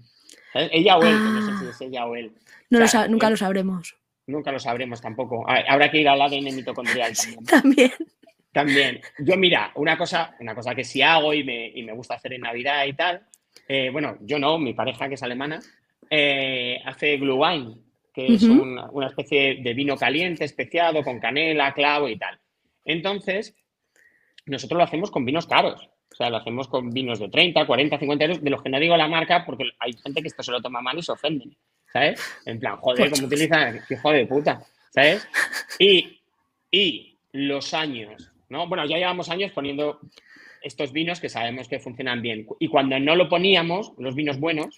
Ella o él, no sé si es ella o él nunca lo sabremos. Nunca lo sabremos tampoco. Habrá que ir al ADN mitocondrial también. también. También. Yo, mira, una cosa, una cosa que sí hago y me, gusta hacer en Navidad y tal, eh, bueno, yo no, mi pareja que es alemana, eh, hace Glühwein, que es una especie de vino caliente, especiado, con canela, clavo y tal. Entonces, nosotros lo hacemos con vinos caros. O sea, lo hacemos con vinos de 30, 40, 50 euros, de los que no digo la marca porque hay gente que esto se lo toma mal y se ofenden. ¿Sabes? En plan, joder, ¿cómo utilizan? Hijo de puta, ¿sabes? Y, y los años, ¿no? Bueno, ya llevamos años poniendo estos vinos que sabemos que funcionan bien. Y cuando no lo poníamos, los vinos buenos,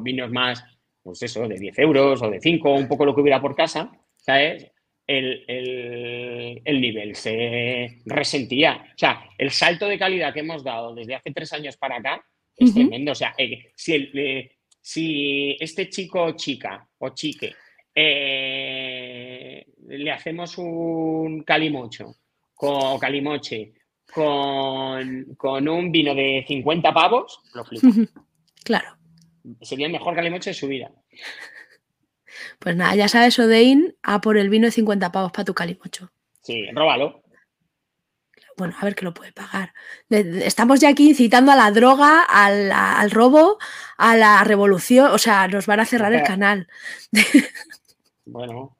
vinos más, pues eso, de 10 euros o de 5, un poco lo que hubiera por casa, ¿sabes? El, nivel se resentía. O sea, el salto de calidad que hemos dado desde hace tres años para acá es tremendo. O sea, eh, si el, eh, si este chico o chica o chique eh, le hacemos un calimocho con calimoche con, un vino de 50 pavos, lo flipo. Claro. Sería el mejor calimoche de su vida. Pues nada, ya sabes, Odein, a por el vino de 50 pavos para tu calimocho. Sí, róbalo bueno, a ver qué lo puede pagar. Estamos ya aquí incitando a la droga, al, robo, a la revolución. O sea, nos van a cerrar el canal. Bueno.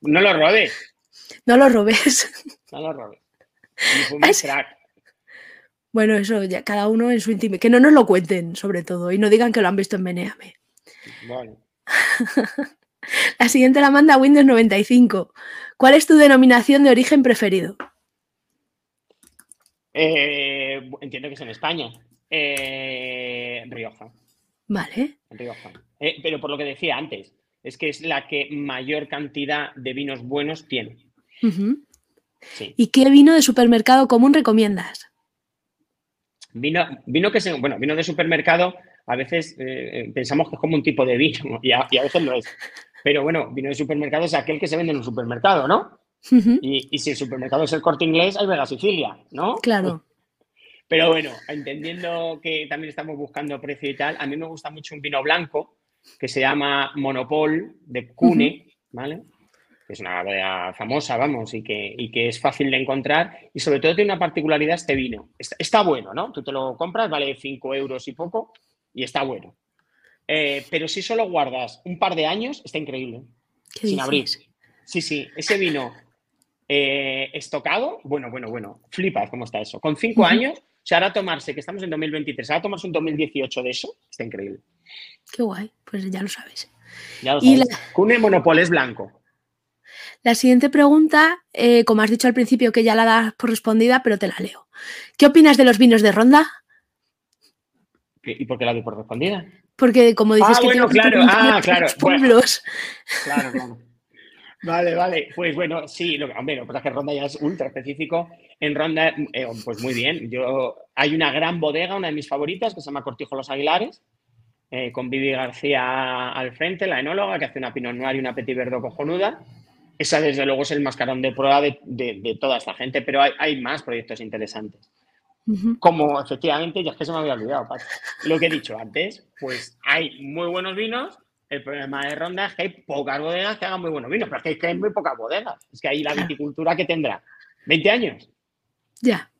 No lo robes. No lo robes. No lo robes. Bueno, eso ya cada uno en su intimidad. Que no nos lo cuenten, sobre todo, y no digan que lo han visto en Meneame. Bueno. la siguiente la manda Windows 95. ¿Cuál es tu denominación de origen preferido? Eh, entiendo que es en España. Eh, Rioja. Vale. Rioja. Eh, pero por lo que decía antes, es que es la que mayor cantidad de vinos buenos tiene. ¿Y qué vino de supermercado común recomiendas? Vino, vino que se, bueno, vino de supermercado, a veces pensamos que es como un tipo de vino y a, veces lo es. Pero bueno, vino de supermercado es aquel que se vende en un supermercado, ¿no? Y, si el supermercado es el corte inglés, hay Vega Sicilia, ¿no? Claro. Pero bueno, entendiendo que también estamos buscando precio y tal, a mí me gusta mucho un vino blanco que se llama Monopol de Cune, ¿vale? Que es una bodega famosa, vamos, y que, que es fácil de encontrar. Y sobre todo tiene una particularidad este vino. Está, bueno, ¿no? Tú te lo compras, vale 5 euros y poco, y está bueno. Eh, pero si solo guardas un par de años, está increíble. sin abrir. Sí, sí, ese vino eh, estocado, bueno, bueno, bueno, flipas cómo está eso. Con cinco años, o sea, ahora tomarse, que estamos en 2023, ahora tomarse un 2018 de eso, está increíble. Qué guay, pues ya lo sabes. Ya lo sabes. Cune Monopol es blanco. La siguiente pregunta, eh, como has dicho al principio que ya la das por respondida, pero te la leo. ¿Qué opinas de los vinos de ronda? ¿Y por qué la doy por respondida? Porque como dices ah, que bueno, claro, ah, claro, pueblos. claro, claro. Vale, vale. Pues bueno, sí, lo, hombre, lo que pasa es que Ronda ya es ultra específico. En Ronda, eh, pues muy bien. Yo, hay una gran bodega, una de mis favoritas, que se llama Cortijo Los Aguilares, eh, con Vivi García al frente, la enóloga, que hace una Pinot Noir y una Petit Verdot cojonuda. Esa, desde luego, es el mascarón de prueba de, toda esta gente, pero hay, más proyectos interesantes. Como efectivamente, ya es que se me había olvidado, lo que he dicho antes, pues hay muy buenos vinos. El problema de Ronda es que hay pocas bodegas que hagan muy buenos vinos, pero es que hay, muy pocas bodegas. Es que hay la viticultura que tendrá 20 años. Ya.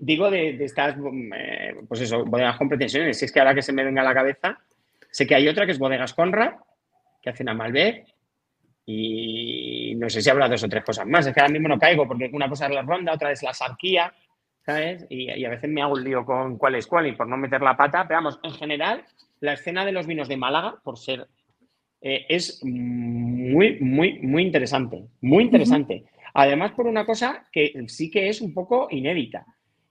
Digo de, estas, eh, pues eso, bodegas con pretensiones. Si es que ahora que se me venga a la cabeza, sé que hay otra que es Bodegas Conrad, que hacen a Malbec, y no sé si habla dos o tres cosas más. Es que ahora mismo no caigo, porque una cosa es la ronda, otra es la sarquía, ¿sabes? Y, a veces me hago un lío con cuál es cuál y por no meter la pata. Pero vamos, en general, la escena de los vinos de Málaga, por ser, eh, es muy, muy, muy interesante. Muy interesante. Además, por una cosa que sí que es un poco inédita.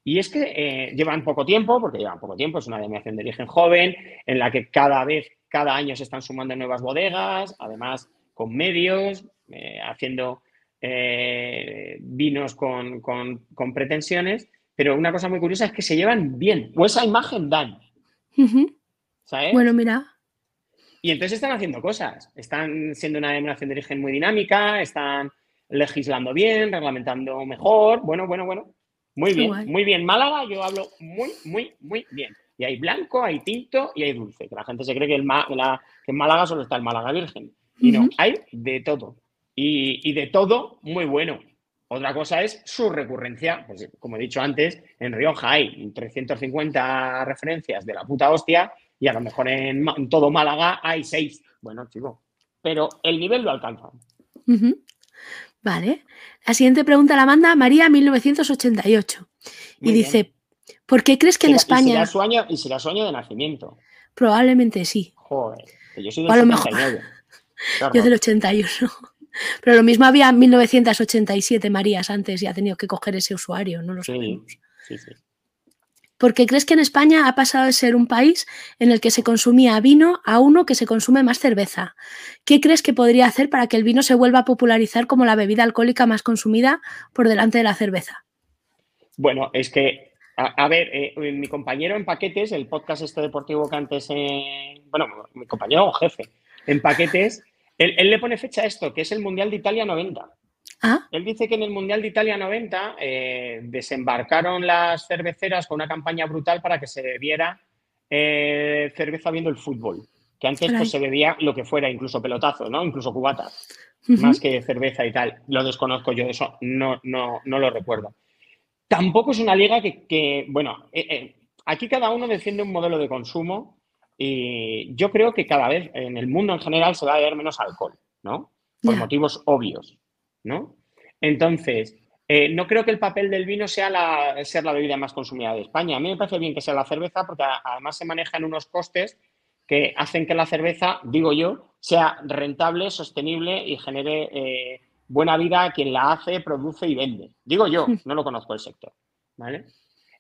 Y es que eh, llevan poco tiempo, porque llevan poco tiempo, es una denominación de origen joven, en la que cada vez, cada año se están sumando nuevas bodegas, además con medios, eh, haciendo vinos con, pretensiones, pero una cosa muy curiosa es que se llevan bien, o esa imagen dan. ¿Sabes? Bueno, mira. Y entonces están haciendo cosas, están siendo una denominación de origen muy dinámica, están legislando bien, reglamentando mejor. Bueno, bueno, bueno. Muy bien, muy bien. Málaga, yo hablo muy, muy, muy bien. Y hay blanco, hay tinto y hay dulce. Que la gente se cree que, el en Málaga solo está el Málaga Virgen. Y no, hay de todo. Y, de todo muy bueno. Otra cosa es su recurrencia. Pues, como he dicho antes, en Rioja hay 350 referencias de la puta hostia y a lo mejor en, todo Málaga hay seis. Bueno, chico, pero el nivel lo alcanza. Vale. La siguiente pregunta la manda María 1988. y dice, ¿por qué crees que en España... Y será, su año, y será su año de nacimiento. Probablemente sí. Joder, yo soy del 79. yo del 81. Pero lo mismo había 1987 Marías antes y ha tenido que coger ese usuario, no lo sabemos. Sí, sí. ¿Por qué crees que en España ha pasado de ser un país en el que se consumía vino a uno que se consume más cerveza. ¿Qué crees que podría hacer para que el vino se vuelva a popularizar como la bebida alcohólica más consumida por delante de la cerveza? Bueno, es que, a, ver, eh, mi compañero en paquetes, el podcast este deportivo que antes, bueno, mi compañero o jefe en paquetes, él, él le pone fecha a esto, que es el Mundial de Italia 90. Ah. Él dice que en el Mundial de Italia 90 eh, desembarcaron las cerveceras con una campaña brutal para que se bebiera eh, cerveza viendo el fútbol. Que antes pues, se bebía lo que fuera, incluso pelotazo, ¿no? Incluso cubatas, más que cerveza y tal. Lo desconozco yo, eso no, no, no lo recuerdo. Tampoco es una liga que, bueno, eh, aquí cada uno defiende un modelo de consumo y yo creo que cada vez en el mundo en general se va a beber menos alcohol, ¿no? Por motivos obvios. ¿No? Entonces, eh, no creo que el papel del vino sea la, ser la bebida más consumida de España. A mí me parece bien que sea la cerveza porque además se manejan unos costes que hacen que la cerveza, digo yo, sea rentable, sostenible y genere eh, buena vida a quien la hace, produce y vende. Digo yo, no lo conozco el sector. ¿vale?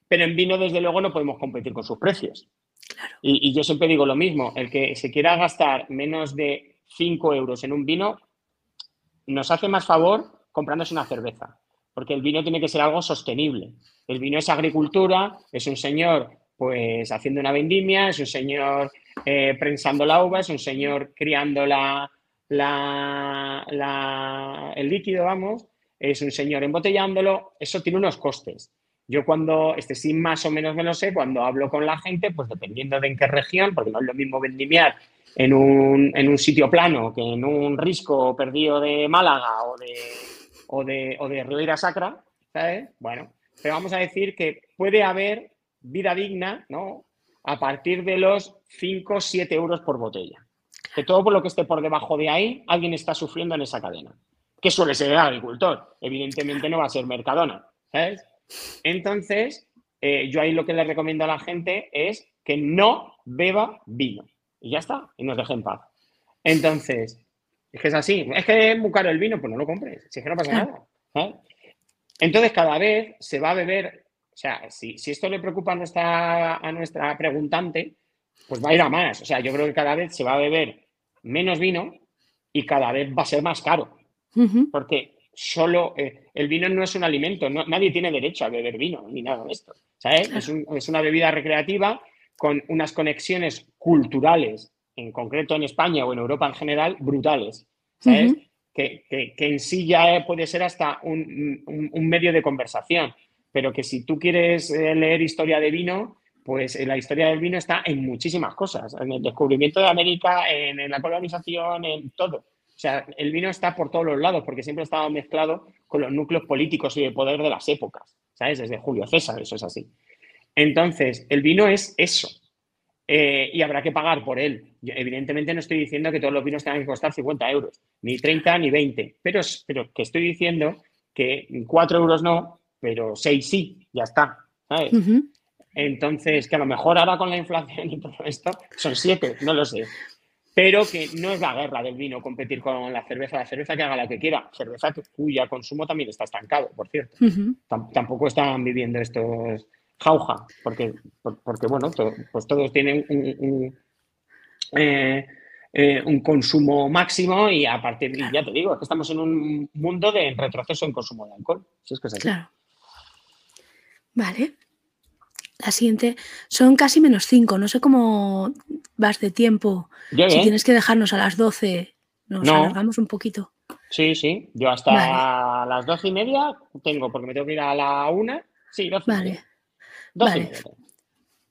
Pero en vino, desde luego, no podemos competir con sus precios. Y, y, yo siempre digo lo mismo, el que se quiera gastar menos de 5 euros en un vino, nos hace más favor comprándose una cerveza, porque el vino tiene que ser algo sostenible. El vino es agricultura, es un señor pues haciendo una vendimia, es un señor eh, prensando la uva, es un señor criando la, el líquido, vamos, es un señor embotellándolo, eso tiene unos costes. Yo cuando, este sí más o menos me lo sé, cuando hablo con la gente, pues dependiendo de en qué región, porque no es lo mismo vendimiar en un, en un sitio plano que en un risco perdido de Málaga o de, o de, o de Ribeira Sacra, ¿sabes? Bueno, pero vamos a decir que puede haber vida digna, ¿no? A partir de los 5 o 7 euros por botella. Que todo por lo que esté por debajo de ahí, alguien está sufriendo en esa cadena. Que suele ser el agricultor. Evidentemente no va a ser Mercadona, ¿sabes? Entonces, eh, yo ahí lo que le recomiendo a la gente es que no beba vino. Y ya está, y nos deje en paz. Entonces, es que es así. Es que es muy caro el vino, pues no lo compres. Si es que no pasa nada. Entonces, cada vez se va a beber. O sea, si, esto le preocupa a nuestra, a nuestra preguntante, pues va a ir a más. O sea, yo creo que cada vez se va a beber menos vino y cada vez va a ser más caro. Porque solo eh, el vino no es un alimento, nadie tiene derecho a beber vino ni nada de esto. ¿sabes? Es, es, una bebida recreativa con unas conexiones culturales, en concreto en España o en Europa en general, brutales. ¿Sabes? que, en sí ya puede ser hasta un, medio de conversación, pero que si tú quieres eh, leer historia de vino, pues eh, la historia del vino está en muchísimas cosas, en el descubrimiento de América, en, la colonización, en todo. O sea, el vino está por todos los lados porque siempre ha estado mezclado con los núcleos políticos y de poder de las épocas, ¿sabes? Desde Julio César, eso es así. Entonces, el vino es eso. Eh, y habrá que pagar por él. evidentemente no estoy diciendo que todos los vinos tengan que costar 50 euros, ni 30 ni 20, pero, pero que estoy diciendo que 4 euros no, pero 6 sí, ya está. Entonces, que a lo mejor ahora con la inflación y todo esto son 7, no lo sé. Pero que no es la guerra del vino competir con la cerveza, la cerveza que haga la que quiera, cerveza cuya consumo también está estancado, por cierto. Tampoco están viviendo estos jauja, porque, porque bueno, pues todos tienen un, eh, eh, un, consumo máximo y a partir, de, ya te digo, que estamos en un mundo de retroceso en consumo de alcohol. Si es que es Claro. Vale. La siguiente, son casi menos cinco, no sé cómo vas de tiempo. si tienes que dejarnos a las 12, nos alargamos un poquito. Sí, sí, yo hasta las doce y media tengo, porque me tengo que ir a la una. Sí, doce vale. Vale.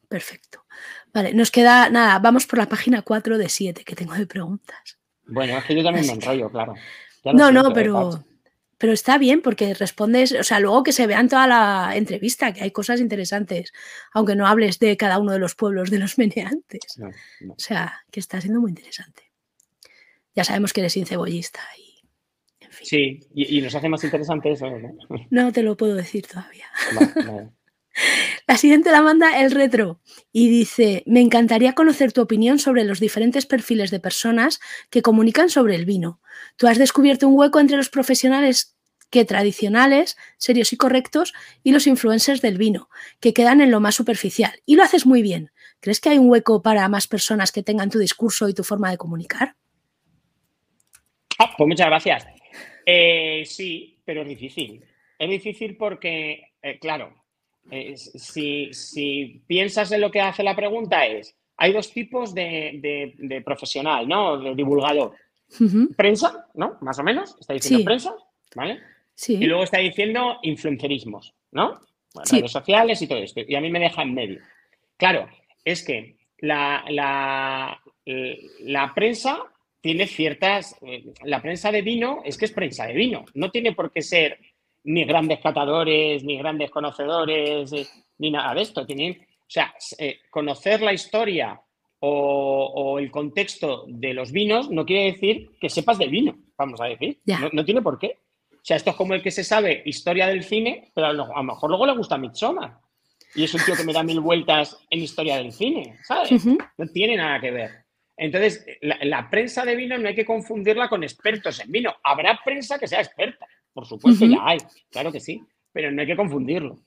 Perfecto. Vale, nos queda nada, vamos por la página 4 de 7 que tengo de preguntas. Bueno, es que yo también me enrollo, claro. No, no, pero, pero está bien porque respondes, o sea, luego que se vean toda la entrevista, que hay cosas interesantes, aunque no hables de cada uno de los pueblos de los meneantes. O sea, que está siendo muy interesante. Ya sabemos que eres incebollista y, en fin. Sí, y, nos hace más interesante eso, ¿no? No te lo puedo decir todavía. La siguiente la manda el retro y dice, me encantaría conocer tu opinión sobre los diferentes perfiles de personas que comunican sobre el vino. Tú has descubierto un hueco entre los profesionales que tradicionales, serios y correctos, y los influencers del vino, que quedan en lo más superficial. Y lo haces muy bien. ¿Crees que hay un hueco para más personas que tengan tu discurso y tu forma de comunicar? Ah, pues muchas gracias. Eh, sí, pero es difícil. Es difícil porque, eh, claro, si, piensas en lo que hace la pregunta es, hay dos tipos de, profesional, ¿no? De divulgador. Prensa, ¿no? Más o menos. Está diciendo prensa, ¿vale? Sí. Y luego está diciendo influencerismos, ¿no? Redes sociales y todo esto. Y a mí me deja en medio. Claro, es que la, la, la prensa tiene ciertas... Eh, la prensa de vino es que es prensa de vino. No tiene por qué ser ni grandes catadores, ni grandes conocedores, eh, ni nada de esto. Tienen, o sea, eh, conocer la historia o, el contexto de los vinos no quiere decir que sepas del vino, vamos a decir. No, tiene por qué. O sea, esto es como el que se sabe historia del cine, pero a lo, mejor luego le gusta Midsommar. Y es un tío que me da mil vueltas en historia del cine, ¿sabes? No tiene nada que ver. Entonces, la, prensa de vino no hay que confundirla con expertos en vino. Habrá prensa que sea experta, por supuesto, ya hay, claro que sí, pero no hay que confundirlo.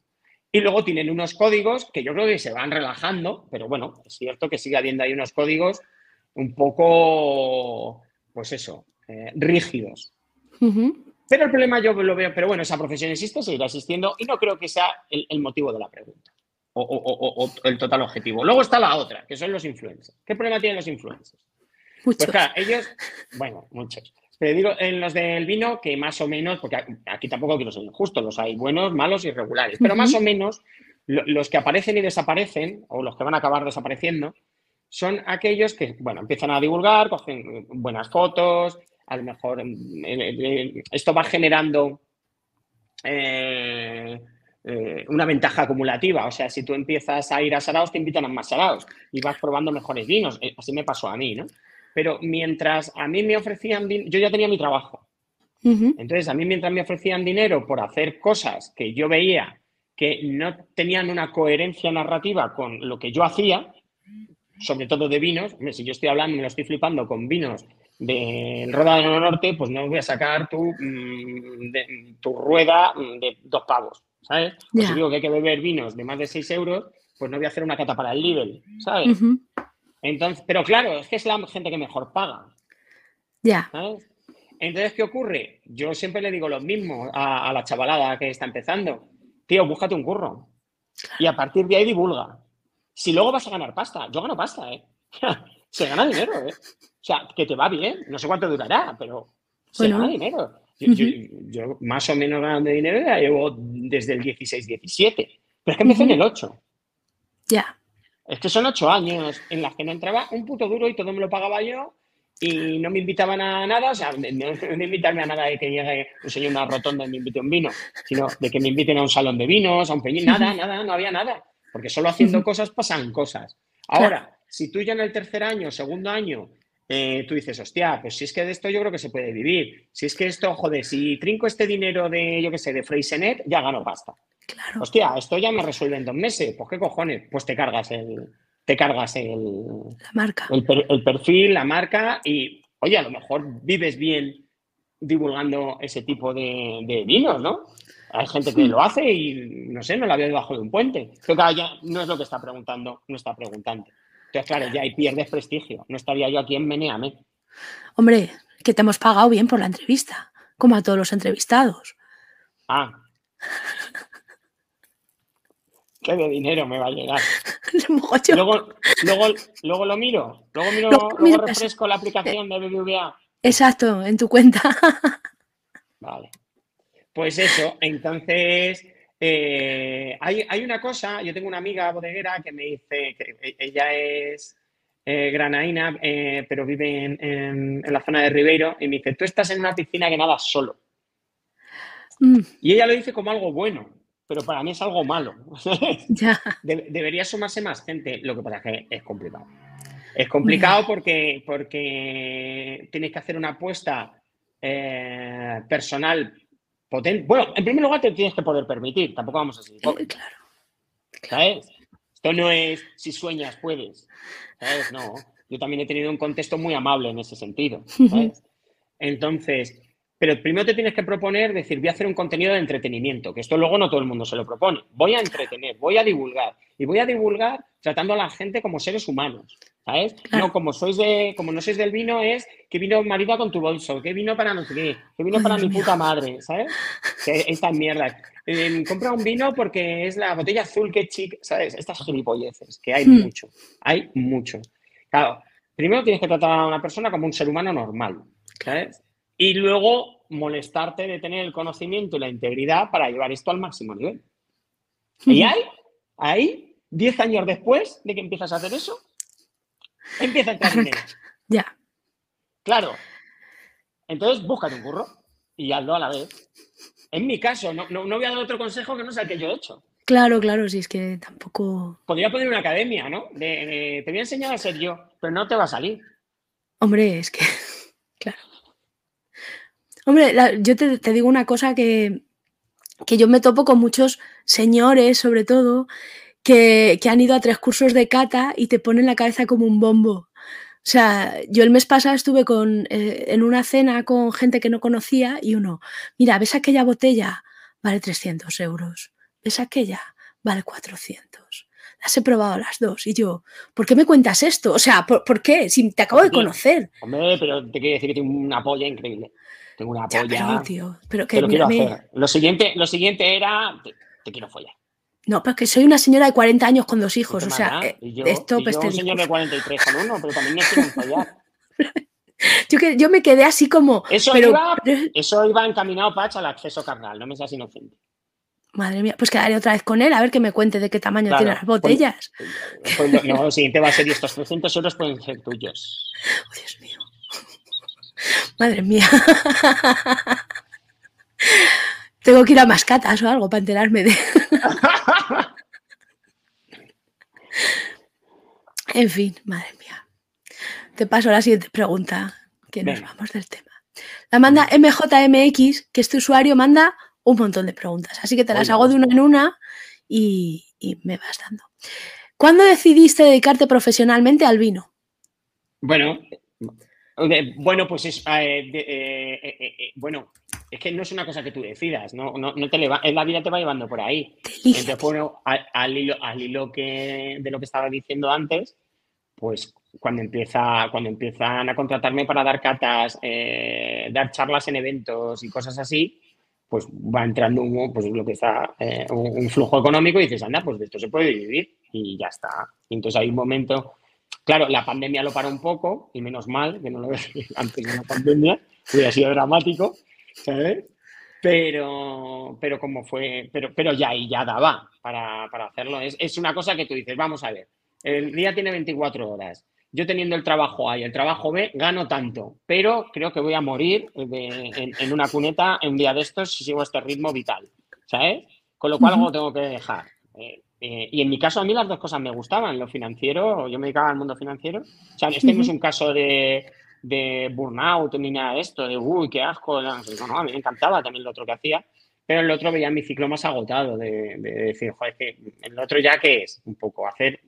Y luego tienen unos códigos que yo creo que se van relajando, pero bueno, es cierto que sigue habiendo ahí unos códigos un poco, pues eso, eh, rígidos. Pero el problema yo lo veo, pero bueno, esa profesión existe, seguirá existiendo y no creo que sea el, motivo de la pregunta o, el total objetivo. Luego está la otra, que son los influencers. ¿Qué problema tienen los influencers? Muchos. Pues claro, ellos, bueno, muchos. Pero digo, en los del vino, que más o menos, porque aquí tampoco quiero ser injusto, los hay buenos, malos y regulares, pero más o menos los que aparecen y desaparecen, o los que van a acabar desapareciendo, son aquellos que, bueno, empiezan a divulgar, cogen buenas fotos, a lo mejor eh, eh, esto va generando eh, una ventaja acumulativa. O sea, si tú empiezas a ir a Saraos, te invitan a más Saraos y vas probando mejores vinos. Así me pasó a mí, ¿no? Pero mientras a mí me ofrecían, yo ya tenía mi trabajo. Entonces, a mí mientras me ofrecían dinero por hacer cosas que yo veía que no tenían una coherencia narrativa con lo que yo hacía, sobre todo de vinos, si yo estoy hablando, me lo estoy flipando con vinos del Ródano Norte, pues no voy a sacar tu, mm, tu rueda de dos pavos, ¿sabes? Pues si digo que hay que beber vinos de más de seis euros, pues no voy a hacer una cata para el nivel, ¿sabes? Entonces, pero claro, es que es la gente que mejor paga. Ya. Entonces, ¿qué ocurre? Yo siempre le digo lo mismo a, la chavalada que está empezando. Tío, búscate un curro. Y a partir de ahí divulga. si luego vas a ganar pasta, yo gano pasta, ¿eh? se gana dinero, ¿eh? O sea, que te va bien, no sé cuánto durará, pero se gana dinero. Yo, más o menos ganando dinero ya llevo desde el 16-17, pero es que empecé en el 8. Ya. Es que son 8 años en las que no entraba un puto duro y todo me lo pagaba yo y no me invitaban a nada, o sea, no, no invitarme a nada de que llegue un señor una rotonda y me invite a un vino, sino de que me inviten a un salón de vinos, a un peñín, nada, nada, no había nada, porque solo haciendo cosas pasan cosas. Ahora, si tú ya en el tercer año, segundo año, eh, tú dices, hostia, pues si es que de esto yo creo que se puede vivir, si es que esto, joder, si trinco este dinero de, yo qué sé, de Freysenet, ya gano pasta. Claro. Hostia, esto ya me resuelve en dos meses, pues qué cojones, pues te cargas el, te cargas el, la marca. El, perfil, la marca y, oye, a lo mejor vives bien divulgando ese tipo de, vinos, ¿no? Hay gente que lo hace y, no sé, no la veo debajo de un puente. Pero claro, ya no es lo que está preguntando no está preguntando. Entonces, claro, ya ahí pierdes prestigio. No estaría yo aquí en Meneame. Hombre, que te hemos pagado bien por la entrevista, como a todos los entrevistados. Ah, qué de dinero me va a llegar. luego, luego, luego lo miro, luego miro, luego, refresco la aplicación de BBVA. Exacto, en tu cuenta. Vale. Pues eso, entonces eh, hay, una cosa, yo tengo una amiga bodeguera que me dice que e, ella es eh, granaína, eh, pero vive en, la zona de Ribeiro, y me dice, tú estás en una piscina que nadas solo. Mm. Y ella lo dice como algo bueno pero para mí es algo malo. debería sumarse más gente. Lo que pasa es que es complicado. Es complicado porque, porque tienes que hacer una apuesta eh, personal potente. Bueno, en primer lugar te tienes que poder permitir, tampoco vamos a. Eh, claro. ¿Sabes? Esto no es si sueñas, puedes. ¿Sabes? No. Yo también he tenido un contexto muy amable en ese sentido. ¿sabes? Entonces, pero primero te tienes que proponer, decir, voy a hacer un contenido de entretenimiento, que esto luego no todo el mundo se lo propone. Voy a entretener, voy a divulgar. Y voy a divulgar tratando a la gente como seres humanos, ¿sabes? No, como sois de, como no sois del vino, es que vino marido con tu bolso, que vino para no sé qué, que vino para mi puta madre, ¿sabes? Que estas mierdas. Eh, compra un vino porque es la botella azul que chic, ¿sabes? Estas gilipolleces, que hay hmm. mucho, hay mucho. Claro, primero tienes que tratar a una persona como un ser humano normal, ¿sabes? y luego molestarte de tener el conocimiento y la integridad para llevar esto al máximo nivel. Y ahí, ahí, 10 años después de que empiezas a hacer eso, empieza a entrar dinero. Ya. Claro. Entonces, búscate un curro y hazlo a la vez. En mi caso, no, no, voy a dar otro consejo que no sea el que yo he hecho. Claro, claro, si es que tampoco. Podría poner una academia, ¿no? te voy a enseñar a ser yo, pero no te va a salir. Hombre, es que. Claro. Hombre, yo te, digo una cosa que, que, yo me topo con muchos señores, sobre todo, que, han ido a tres cursos de cata y te ponen la cabeza como un bombo. O sea, yo el mes pasado estuve con, eh, en una cena con gente que no conocía y uno, mira, ¿ves aquella botella? Vale 300 euros. ¿Ves aquella? Vale 400. Las he probado las dos. Y yo, ¿por qué me cuentas esto? O sea, ¿por, qué? Si te acabo de conocer. Hombre, pero te quiero decir que tiene una polla increíble. Tengo una polla. pero, tío, pero que quiero hacer. Lo siguiente, lo siguiente era, te, quiero follar. No, pero que soy una señora de 40 años con dos hijos, o sea, eh, yo, esto y yo un señor de 43 con uno, pero también me quiero follar. yo, que, yo me quedé así como... Eso, iba, eso iba encaminado, Pach, al acceso carnal, no me seas inocente. Madre mía, pues quedaré otra vez con él a ver que me cuente de qué tamaño tienen las pues, botellas. Pues, no, lo siguiente va a ser y estos 300 euros pueden ser tuyos. Oh, Dios mío. Madre mía. Tengo que ir a mascatas o algo para enterarme de. en fin, madre mía. Te paso a la siguiente pregunta, que nos vamos del tema. La manda MJMX, que este usuario manda un montón de preguntas. Así que te las hago de una en una y, y me vas dando. ¿Cuándo decidiste dedicarte profesionalmente al vino? Bueno, bueno, pues es, eh, eh, eh, bueno, es que no es una cosa que tú decidas, no, no, te la vida te va llevando por ahí. Entonces, bueno, al, hilo, al hilo que, de lo que estaba diciendo antes, pues cuando empieza, cuando empiezan a contratarme para dar catas, dar charlas en eventos y cosas así, pues va entrando un, pues lo que está, eh, un, flujo económico y dices, anda, pues de esto se puede vivir y ya está. entonces hay un momento, claro, la pandemia lo para un poco y menos mal que no lo ves antes de la pandemia, hubiera sido dramático, ¿sabes? Pero, pero como fue, pero, pero ya y ya daba para, hacerlo. Es, es una cosa que tú dices, vamos a ver, el día tiene 24 horas yo teniendo el trabajo A y el trabajo B, gano tanto, pero creo que voy a morir en, una cuneta en un día de estos si sigo este ritmo vital, ¿sabes? Con lo cual algo tengo que dejar. Eh, eh, y en mi caso a mí las dos cosas me gustaban, lo financiero, yo me dedicaba al mundo financiero. O sea, este no es un caso de, burnout ni nada de esto, de uy, qué asco. No, no, a mí me encantaba también lo otro que hacía, pero el otro veía mi ciclo más agotado, de, de decir, joder, que el otro ya que es un poco hacer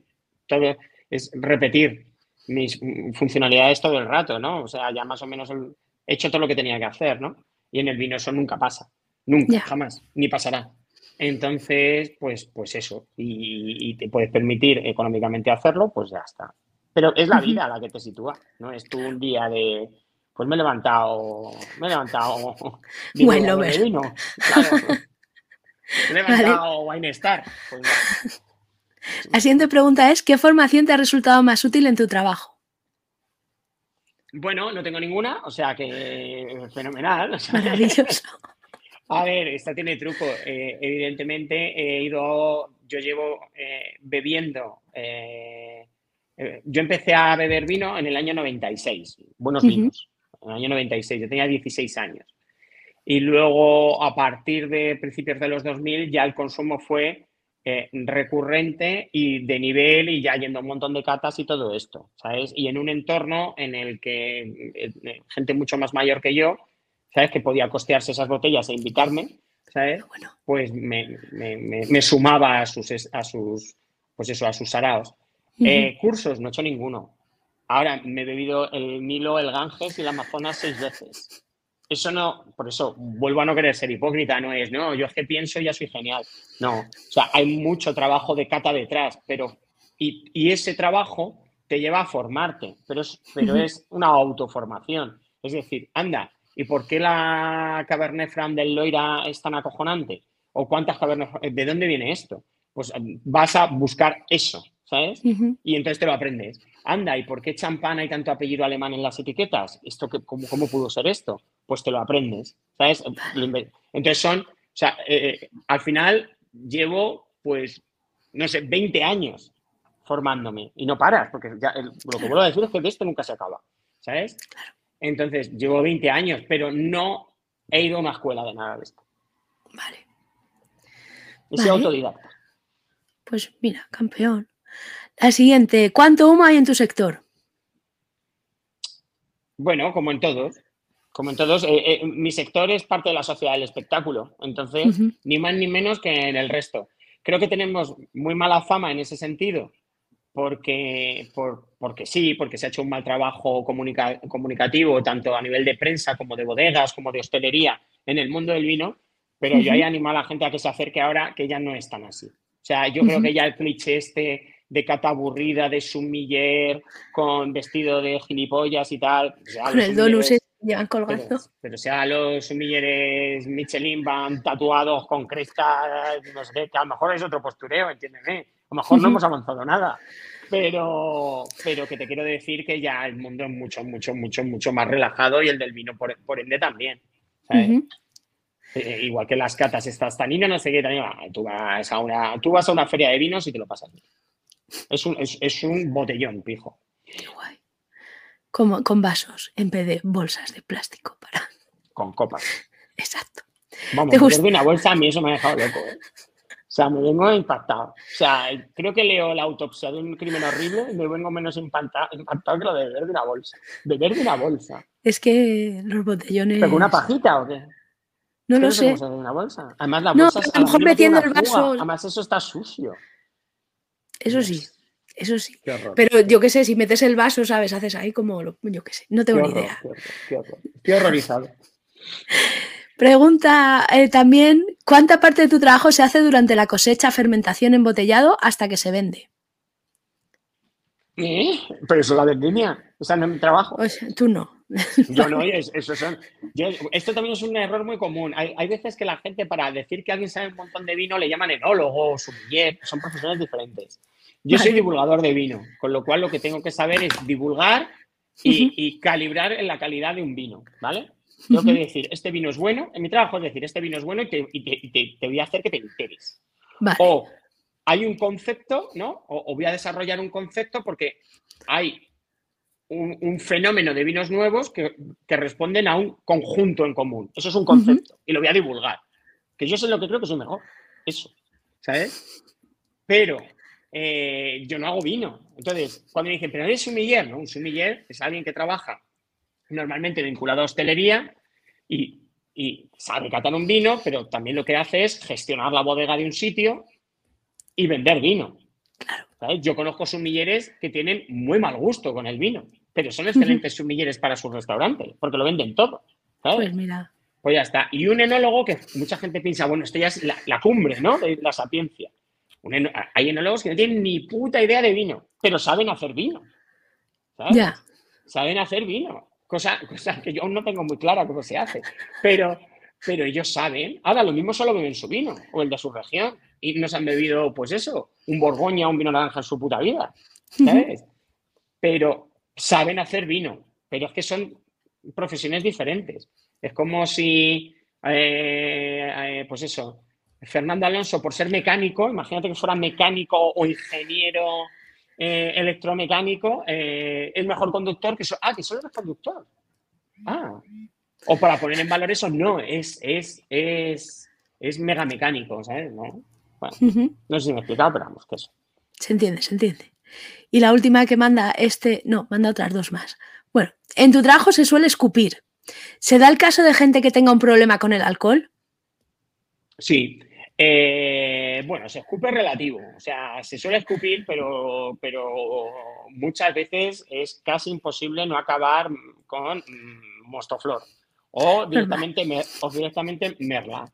todo, es repetir mis funcionalidades todo el rato, ¿no? O sea, ya más o menos he hecho todo lo que tenía que hacer, ¿no? Y en el vino eso nunca pasa, nunca, jamás, ni pasará. Entonces, pues, pues eso, y, te puedes permitir económicamente hacerlo, pues ya está. Pero es la vida la que te sitúa, ¿no? Es tú un día de, pues me he levantado, me he levantado bueno, vino, claro. Me he levantado vale. Star. Pues la siguiente pregunta es, ¿qué formación te ha resultado más útil en tu trabajo? Bueno, no tengo ninguna, o sea que fenomenal. Maravilloso. A ver, esta tiene truco. Eh, evidentemente he ido, yo llevo eh, bebiendo, eh, yo empecé a beber vino en el año 96, buenos vinos, en el año 96, yo tenía 16 años. Y luego a partir de principios de los 2000 ya el consumo fue eh, recurrente y de nivel y ya yendo a un montón de catas y todo esto, ¿sabes? Y en un entorno en el que eh, eh, gente mucho más mayor que yo, ¿sabes? Que podía costearse esas botellas e invitarme, ¿sabes? Pues me, sumaba a sus, a sus, pues eso, a sus saraos. Cursos, no he hecho ninguno. Ahora, me he bebido el Nilo, el Ganges y el Amazonas seis veces eso no, por eso vuelvo a no querer ser hipócrita, no es, no, yo es que pienso y ya soy genial. No, o sea, hay mucho trabajo de cata detrás, pero, y, ese trabajo te lleva a formarte, pero es, pero es una autoformación. Es decir, anda, ¿y por qué la Cabernet Franc del Loira es tan acojonante? ¿O cuántas Cabernet ¿De dónde viene esto? Pues vas a buscar eso, ¿sabes? Y entonces te lo aprendes. Anda, ¿y por qué champán hay tanto apellido alemán en las etiquetas? ¿Esto que, cómo, cómo pudo ser esto? Pues te lo aprendes, ¿sabes? Entonces son, o sea, eh, eh, al final llevo, pues, no sé, 20 años formándome y no paras, porque ya, lo que vuelvo a decir es que de esto nunca se acaba, ¿sabes? Entonces, llevo 20 años, pero no he ido a una escuela de nada de esto. Vale. He sido autodidacta. Pues mira, campeón. La siguiente, ¿cuánto humo hay en tu sector? Bueno, como en todos. Como en todos, eh, eh, mi sector es parte de la sociedad del espectáculo, entonces, ni más ni menos que en el resto. Creo que tenemos muy mala fama en ese sentido, porque, porque sí, porque se ha hecho un mal trabajo comunicativo, tanto a nivel de prensa como de bodegas, como de hostelería en el mundo del vino, pero yo ahí animo a la gente a que se acerque ahora, que ya no es tan así. O sea, yo creo que ya el cliché este de cata aburrida, de sumiller, con vestido de gilipollas y tal. con el donus llevan colgando. Pero, sea los sumilleres Michelin van tatuados con crestas, no sé que a lo mejor es otro postureo, entiéndeme. A lo mejor no hemos avanzado nada. Pero, pero que te quiero decir que ya el mundo es mucho, mucho, mucho, mucho más relajado y el del vino, por, ende, también. Eh, igual que las catas estas taninas, no sé qué, también, tú, vas a una, tú vas a una feria de vinos y te lo pasas bien. Es un, es, un botellón, pijo. Qué guay. Como, con vasos en vez de bolsas de plástico para. Con copas. Exacto. Vamos, de una bolsa a mí eso me ha dejado loco. ¿eh? O sea, me vengo impactado. O sea, creo que leo la autopsia de un crimen horrible y me vengo menos impactado, que lo de beber de una bolsa. Beber de una bolsa. Es que los botellones. ¿Pero con una pajita o qué? No lo sé. Una bolsa? Además, la bolsa a lo mejor metiendo el vaso. Además, eso está sucio. Eso sí, eso sí. Pero yo qué sé, si metes el vaso, ¿sabes? Haces ahí como, yo qué sé, no tengo ni idea. Qué, qué, horrorizado. Pregunta eh, también, ¿cuánta parte de tu trabajo se hace durante la cosecha, fermentación, embotellado hasta que se vende? ¿Eh? Pero eso la vendimia, o sea, no mi trabajo. tú no, Yo no, eso son. esto también es un error muy común. Hay, veces que la gente, para decir que alguien sabe un montón de vino, le llaman enólogo, sommelier, son profesiones diferentes. Yo soy divulgador de vino, con lo cual lo que tengo que saber es divulgar y, calibrar en la calidad de un vino, ¿vale? Tengo que decir, este vino es bueno, en mi trabajo es decir, este vino es bueno y te, voy a hacer que te enteres. O hay un concepto, ¿no? O, voy a desarrollar un concepto porque hay un, fenómeno de vinos nuevos que, responden a un conjunto en común. Eso es un concepto y lo voy a divulgar. Que yo sé lo que creo que es lo mejor. Eso, ¿sabes? Pero eh, yo no hago vino. Entonces, cuando me dicen, pero eres sumiller, ¿no? Un sumiller es alguien que trabaja normalmente vinculado a hostelería y, sabe catar un vino, pero también lo que hace es gestionar la bodega de un sitio y vender vino. Yo conozco sumilleres que tienen muy mal gusto con el vino, pero son excelentes sumilleres para sus restaurantes, porque lo venden todo. Pues mira. Pues ya está. Y un enólogo que mucha gente piensa, bueno, esto ya es la, cumbre, ¿no? De la sapiencia. hay enólogos que no tienen ni puta idea de vino, pero saben hacer vino. Ya. Saben hacer vino. Cosa, que yo aún no tengo muy clara cómo se hace. Pero, pero ellos saben. Ahora, lo mismo solo beben su vino o el de su región. Y nos han bebido, pues eso, un Borgoña o un vino naranja en su puta vida. ¿Sabes? Pero saben hacer vino. Pero es que son profesiones diferentes. Es como si, eh, eh, pues eso, Fernando Alonso, por ser mecánico, imagínate que fuera mecánico o ingeniero eh, electromecánico es mejor conductor que... ah, que solo eres conductor. Ah. O para poner en valor eso, no, es, es, es, es mega mecánico, ¿sabes? No, no sé si me he explicado, pero vamos, que eso. Se entiende, se entiende. Y la última que manda este, no, manda otras dos más. Bueno, en tu trabajo se suele escupir. ¿Se da el caso de gente que tenga un problema con el alcohol? Sí, eh, bueno, se escupe relativo, o sea, se suele escupir, pero, pero muchas veces es casi imposible no acabar con mm, mostoflor o directamente, o directamente merla,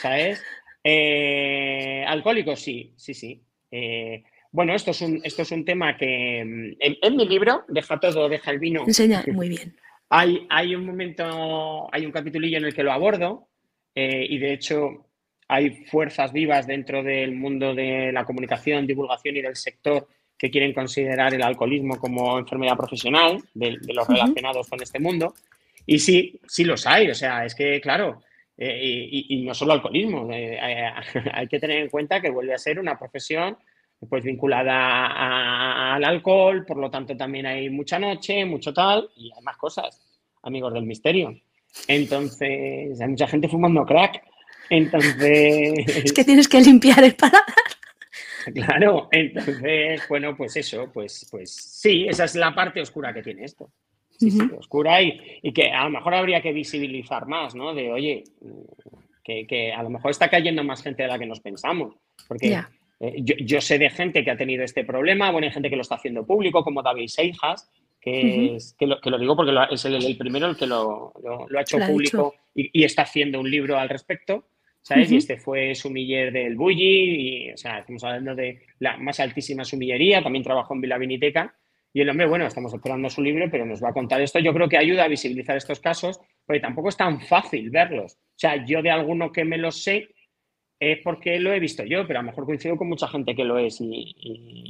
¿sabes? Eh, alcohólicos, sí, sí, sí. Eh, bueno, esto es, un, esto es un tema que mm, en, mi libro, Deja todo, deja el vino. Enseña, muy bien. Hay, hay un momento, hay un capitulillo en el que lo abordo y de hecho hay fuerzas vivas dentro del mundo de la comunicación, divulgación y del sector que quieren considerar el alcoholismo como enfermedad profesional de, los relacionados con este mundo. Y sí, sí los hay. O sea, es que, claro, eh, y, no solo alcoholismo, eh, eh, hay que tener en cuenta que vuelve a ser una profesión pues vinculada al alcohol, por lo tanto también hay mucha noche, mucho tal, y hay más cosas, amigos del misterio. Entonces, hay mucha gente fumando crack, entonces. Es que tienes que limpiar el paladar. Claro, entonces, bueno, pues eso, pues, pues sí, esa es la parte oscura que tiene esto. Sí, sí, oscura y, y, que a lo mejor habría que visibilizar más, ¿no? De, oye, que, a lo mejor está cayendo más gente de la que nos pensamos. Porque eh, yo, sé de gente que ha tenido este problema, bueno, hay gente que lo está haciendo público, como David Seijas, que, es, que, lo, que lo digo porque es el, primero el que lo, ha hecho público y, y, está haciendo un libro al respecto. ¿sabes? Y este fue sumiller del Bulli, y, o sea, estamos hablando de la más altísima sumillería, también trabajó en Vila Viniteca. Y el hombre, bueno, estamos esperando su libro, pero nos va a contar esto. Yo creo que ayuda a visibilizar estos casos, porque tampoco es tan fácil verlos. O sea, yo de alguno que me lo sé es porque lo he visto yo, pero a lo mejor coincido con mucha gente que lo es. Y,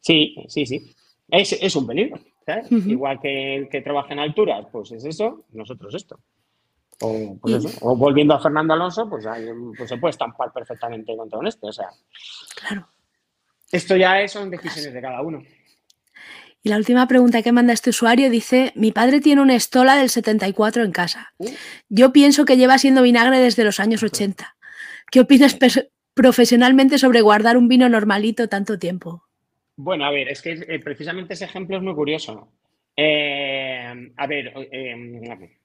Sí, sí, sí. Es, es un peligro. ¿sabes? Igual que el que trabaja en alturas, pues es eso, nosotros esto. Pues o, volviendo a Fernando Alonso, pues, pues, se puede estampar perfectamente contra un este. O sea, claro. Esto ya son decisiones de cada uno. Y la última pregunta que manda este usuario dice: Mi padre tiene una estola del 74 en casa. Uh. Yo pienso que lleva siendo vinagre desde los años 80. ¿Qué opinas profesionalmente sobre guardar un vino normalito tanto tiempo? Bueno, a ver, es que eh, precisamente ese ejemplo es muy curioso. Eh, a ver, eh,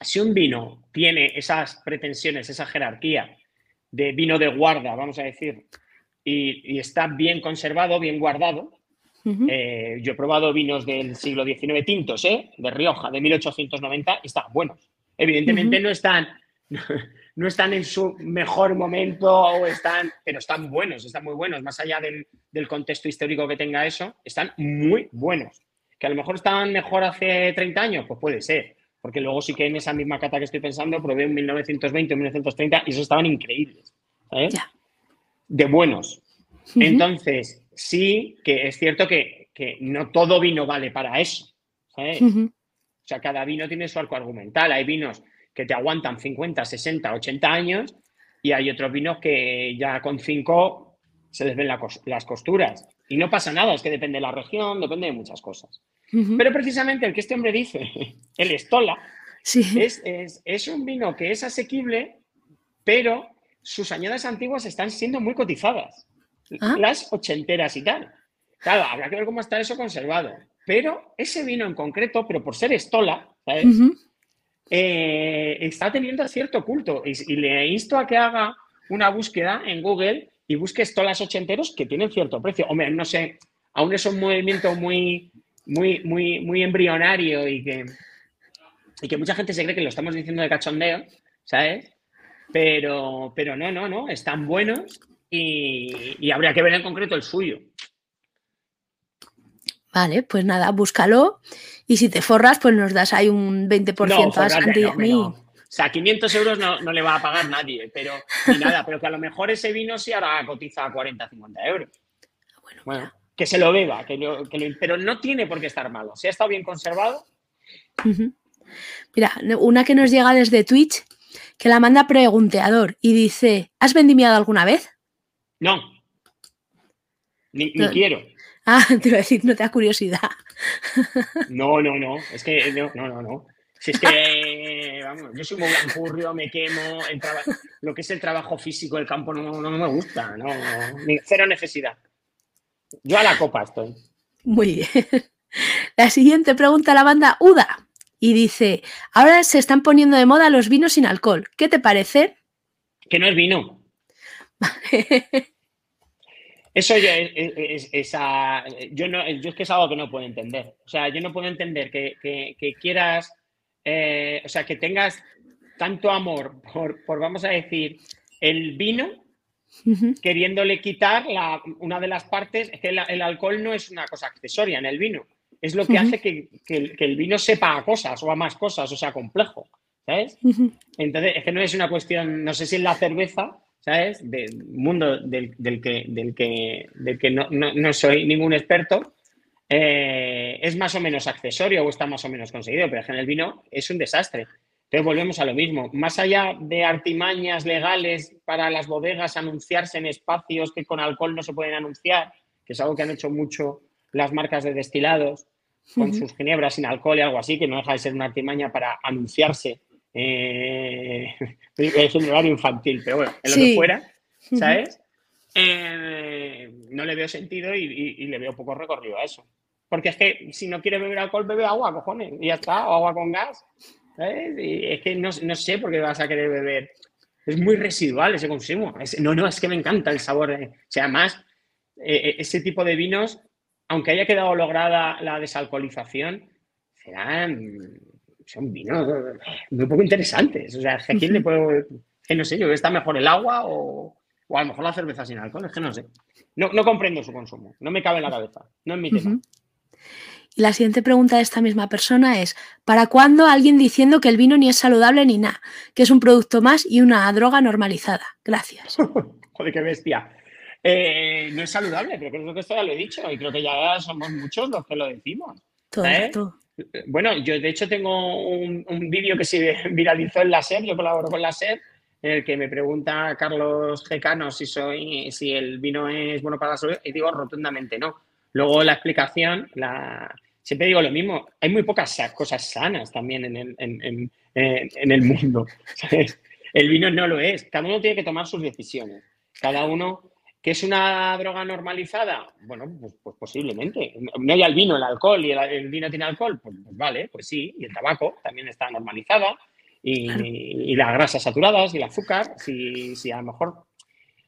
si un vino tiene esas pretensiones, esa jerarquía de vino de guarda, vamos a decir, y, está bien conservado, bien guardado, eh, yo he probado vinos del siglo XIX tintos, ¿eh? de Rioja, de 1890, y están buenos. Evidentemente no están no están en su mejor momento o están, pero están buenos, están muy buenos, más allá del, del, contexto histórico que tenga eso, están muy buenos. que a lo mejor estaban mejor hace 30 años, pues puede ser. Porque luego sí que en esa misma cata que estoy pensando probé en 1920 o 1930 y esos estaban increíbles. ¿sabes? De buenos. Entonces, sí que es cierto que, no todo vino vale para eso. ¿sabes? O sea, cada vino tiene su arco argumental. Hay vinos que te aguantan 50, 60, 80 años y hay otros vinos que ya con 5 se les ven las costuras. Y no pasa nada, es que depende de la región, depende de muchas cosas. Pero precisamente el que este hombre dice, el Estola, es, un vino que es asequible, pero sus añadas antiguas están siendo muy cotizadas. Ah. Las ochenteras y tal. Claro, habrá que ver cómo está eso conservado. Pero ese vino en concreto, pero por ser Estola, eh, está teniendo cierto culto. Y, y, le insto a que haga una búsqueda en Google y busque Estolas ochenteros que tienen cierto precio. Hombre, no sé, aún es un movimiento muy muy, muy, muy embrionario y que, y que mucha gente se cree que lo estamos diciendo de cachondeo, ¿sabes? Pero, pero no, no, no, están buenos y, habría que ver en concreto el suyo. Vale, pues nada, búscalo y si te forras, pues nos das ahí un 20% a Santi a mí. O sea, 500 euros no, le va a pagar nadie, pero ni nada, pero que a lo mejor ese vino sí ahora cotiza 40, 50 euros. Bueno, bueno que se lo beba, que pero no tiene por qué estar malo. Si ha estado bien conservado. Mira, una que nos llega desde Twitch, que la manda pregunteador y dice, ¿has vendimiado alguna vez? No. Ni, quiero. Ah, te iba a decir, no te da curiosidad. No, no, no. Es que no, no, no. Si es que, vamos, yo soy muy blancurrio, me quemo, lo que es el trabajo físico, el campo no, no me gusta, no, cero necesidad. Yo a la copa estoy. Muy bien. La siguiente pregunta la banda Uda y dice, ahora se están poniendo de moda los vinos sin alcohol. ¿Qué te parece? Que no es vino. Eso yo es, yo, no, yo es que es algo que no puedo entender. O sea, yo no puedo entender que, quieras, eh, o sea, que tengas tanto amor por, por, vamos a decir, el vino queriéndole quitar una de las partes, es que el, alcohol no es una cosa accesoria en el vino, es lo que hace que, el, vino sepa a cosas o a más cosas, o sea, complejo, ¿sabes? Entonces, es que no es una cuestión, no sé si en la cerveza, ¿sabes? Del mundo del, que, del que, del que no, soy ningún experto, eh, es más o menos accesorio o está más o menos conseguido, pero en el vino es un desastre. Entonces volvemos a lo mismo. Más allá de artimañas legales para las bodegas anunciarse en espacios que con alcohol no se pueden anunciar, que es algo que han hecho mucho las marcas de destilados con sus ginebras sin alcohol y algo así, que no deja de ser una artimaña para anunciarse. Eh, es un horario infantil, pero bueno, en lo que fuera, ¿sabes? Eh, no le veo sentido y, le veo poco recorrido a eso. Porque es que si no quiere beber alcohol, bebe agua, cojones, y ya está, o agua con gas. es que no, sé por qué vas a querer beber. Es muy residual ese consumo. no, no, es que me encanta el sabor. o sea, eh, eh, ese tipo de vinos, aunque haya quedado lograda la desalcoholización, serán son vinos muy poco interesantes. O sea, ¿a quién le puedo.? Que no sé, yo, ¿está mejor el agua o, a lo mejor la cerveza sin alcohol? Es que no sé. No, no comprendo su consumo. No me cabe en la cabeza. No es mi tema. Y la siguiente pregunta de esta misma persona es, ¿para cuándo alguien diciendo que el vino ni es saludable ni nada? Que es un producto más y una droga normalizada. Gracias. Joder, qué bestia. Eh, no es saludable, pero creo que esto ya lo he dicho y creo que ya somos muchos los que lo decimos. Todo, ¿eh? Bueno, yo de hecho tengo un, vídeo que se viralizó en la SER, yo colaboro con la SER, en el que me pregunta Carlos Gecano si, soy, si el vino es bueno para la salud y digo rotundamente no Luego la explicación, la... siempre digo lo mismo, hay muy pocas cosas sanas también en el, en, el mundo. El vino no lo es, cada uno tiene que tomar sus decisiones. Cada uno, ¿que es una droga normalizada? Bueno, pues, pues posiblemente. No hay el vino, el alcohol y el, vino tiene alcohol, pues, pues, vale, pues sí, y el tabaco también está normalizada. Y, las grasas saturadas y el azúcar, si, si a lo mejor...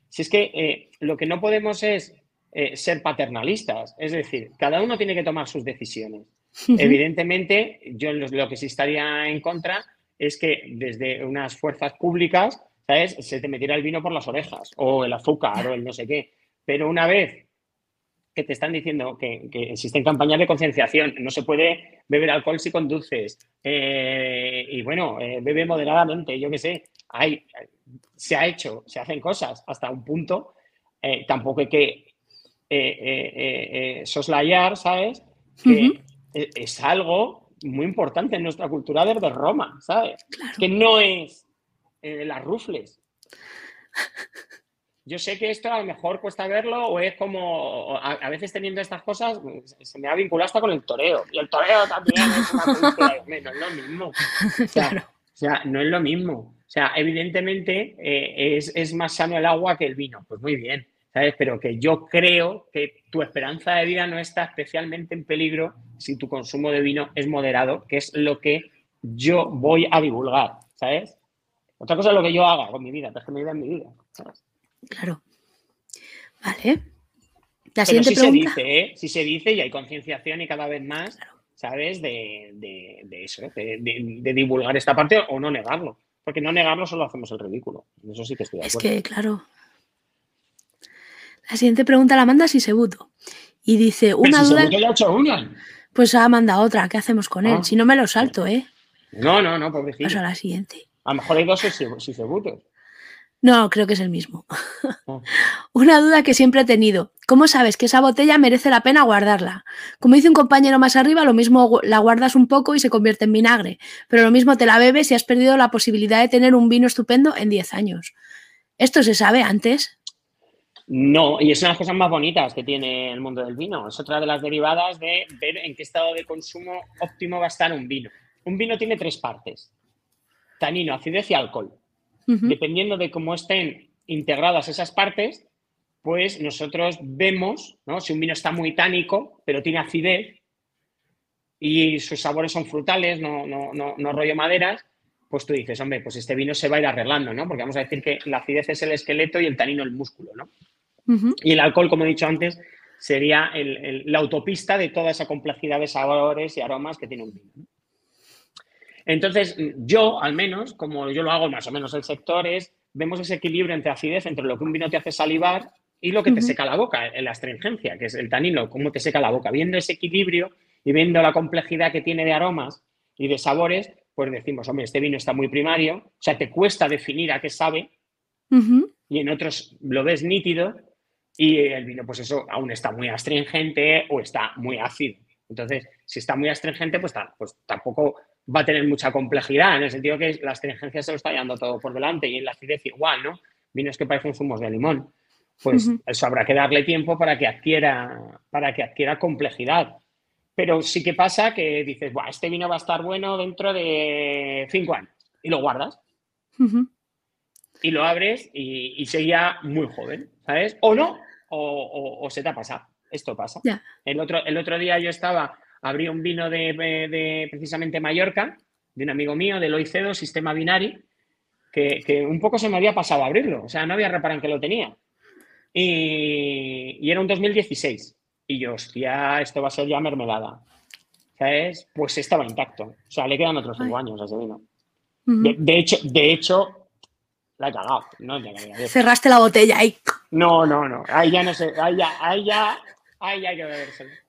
Si es que eh, lo que no podemos es eh, ser paternalistas. Es decir, cada uno tiene que tomar sus decisiones. Evidentemente, yo lo que sí estaría en contra es que desde unas fuerzas públicas, Se te metiera el vino por las orejas, o el azúcar, o el no sé qué. Pero una vez que te están diciendo que, existen campañas de concienciación, no se puede beber alcohol si conduces, eh, y bueno, eh, bebe moderadamente, yo qué sé, hay, se ha hecho, se hacen cosas hasta un punto, eh, tampoco hay que soslayar, ¿sabes? Que es algo muy importante en nuestra cultura desde Roma, ¿sabes? Que no es las rufles. Yo sé que esto a lo mejor cuesta verlo o es como, a, veces teniendo estas cosas, se me ha vinculado hasta con el toreo. Y el toreo también es una no es lo mismo. O sea, no es lo mismo. O sea, evidentemente eh, es, es, más sano el agua que el vino. Pues muy bien, ¿sabes? Pero que yo creo que tu esperanza de vida no está especialmente en peligro si tu consumo de vino es moderado, que es lo que yo voy a divulgar, ¿sabes? Otra cosa es lo que yo haga con mi vida, es que mi vida es mi vida, ¿sabes? Claro. Vale. La siguiente Pero se dice, ¿eh? Sí se dice y hay concienciación y cada vez más, ¿sabes? De, eso, de, divulgar esta parte o no negarlo. Porque no negarlo solo hacemos el ridículo. Eso sí que estoy de acuerdo. Es que, claro. La siguiente pregunta la manda Sisebuto. Y dice, una duda. Ya ha hecho una. Pues ha mandado otra. ¿Qué hacemos con él? Ah. Si no me lo salto, ¿eh? No, no, no, pobrecito. Paso a la siguiente. A lo mejor hay dos Sisebutos. No, creo que es el mismo. Oh. Una duda que siempre he tenido. ¿Cómo sabes que esa botella merece la pena guardarla? Como dice un compañero más arriba, lo mismo la guardas un poco y se convierte en vinagre, pero lo mismo te la bebes y has perdido la posibilidad de tener un vino estupendo en 10 años. ¿Esto se sabe antes? No, y es una de las cosas más bonitas que tiene el mundo del vino. Es otra de las derivadas de ver en qué estado de consumo óptimo va a estar un vino. Un vino tiene tres partes. Tanino, acidez y alcohol dependiendo de cómo estén integradas esas partes, pues nosotros vemos, ¿no? Si un vino está muy tánico, pero tiene acidez y sus sabores son frutales, no, no, no, no rollo maderas, pues tú dices, hombre, pues este vino se va a ir arreglando, ¿no? Porque vamos a decir que la acidez es el esqueleto y el tanino el músculo, ¿no? Y el alcohol, como he dicho antes, sería la autopista de toda esa complejidad de sabores y aromas que tiene un vino. Entonces, yo, al menos, como yo lo hago más o menos el sector, es, vemos ese equilibrio entre acidez, entre lo que un vino te hace salivar y lo que te seca la boca, la astringencia, que es el tanino, cómo te seca la boca. Viendo ese equilibrio y viendo la complejidad que tiene de aromas y de sabores, pues decimos, hombre, este vino está muy primario, o sea, te cuesta definir a qué sabe y en otros lo ves nítido y el vino, pues eso, aún está muy astringente o está muy ácido. Entonces, si está muy astringente, pues, pues tampoco va a tener mucha complejidad, en el sentido que la astringencia se lo está llevando todo por delante y en la acidez igual, ¿no? Vinos que parecen zumos de limón. Pues eso habrá que darle tiempo para que adquiera, para que adquiera complejidad. Pero sí que pasa que dices, este vino va a estar bueno dentro de cinco años y lo guardas. Y lo abres y, y seguía muy joven, ¿sabes? O no, o, se te ha pasado. Esto pasa. El, otro, el otro día yo estaba abrí un vino de, precisamente Mallorca, de un amigo mío, del Oicedo, Sistema Binari, que, un poco se me había pasado a abrirlo, o sea, no había reparado en que lo tenía. Y, era un 2016. Y yo, hostia, esto va a ser ya mermelada. ¿Sabes? Pues estaba intacto. O sea, le quedan otros cinco años a ese vino. de, hecho, de hecho, la he cagado. No, Cerraste la botella ahí. No, no, no. Ahí ya no sé. Ahí ya, ahí ya, ahí ya hay que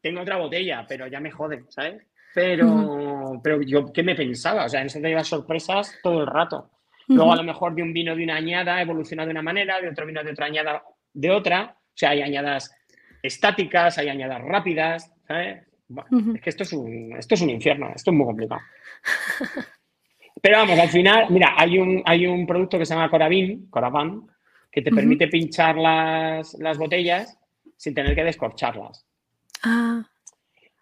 tengo otra botella, pero ya me jode, ¿sabes? Pero, pero yo, ¿qué me pensaba? O sea, en eso te llevas sorpresas todo el rato. Luego, a lo mejor de un vino de una añada evoluciona de una manera, de otro vino de otra añada de otra. O sea, hay añadas estáticas, hay añadas rápidas, ¿sabes? Es que esto es, un, esto es un infierno, esto es muy complicado. Pero vamos, al final, mira, hay un, hay un producto que se llama Coravin, Coravan, que te permite pinchar las, las botellas sin tener que descorcharlas. Ah.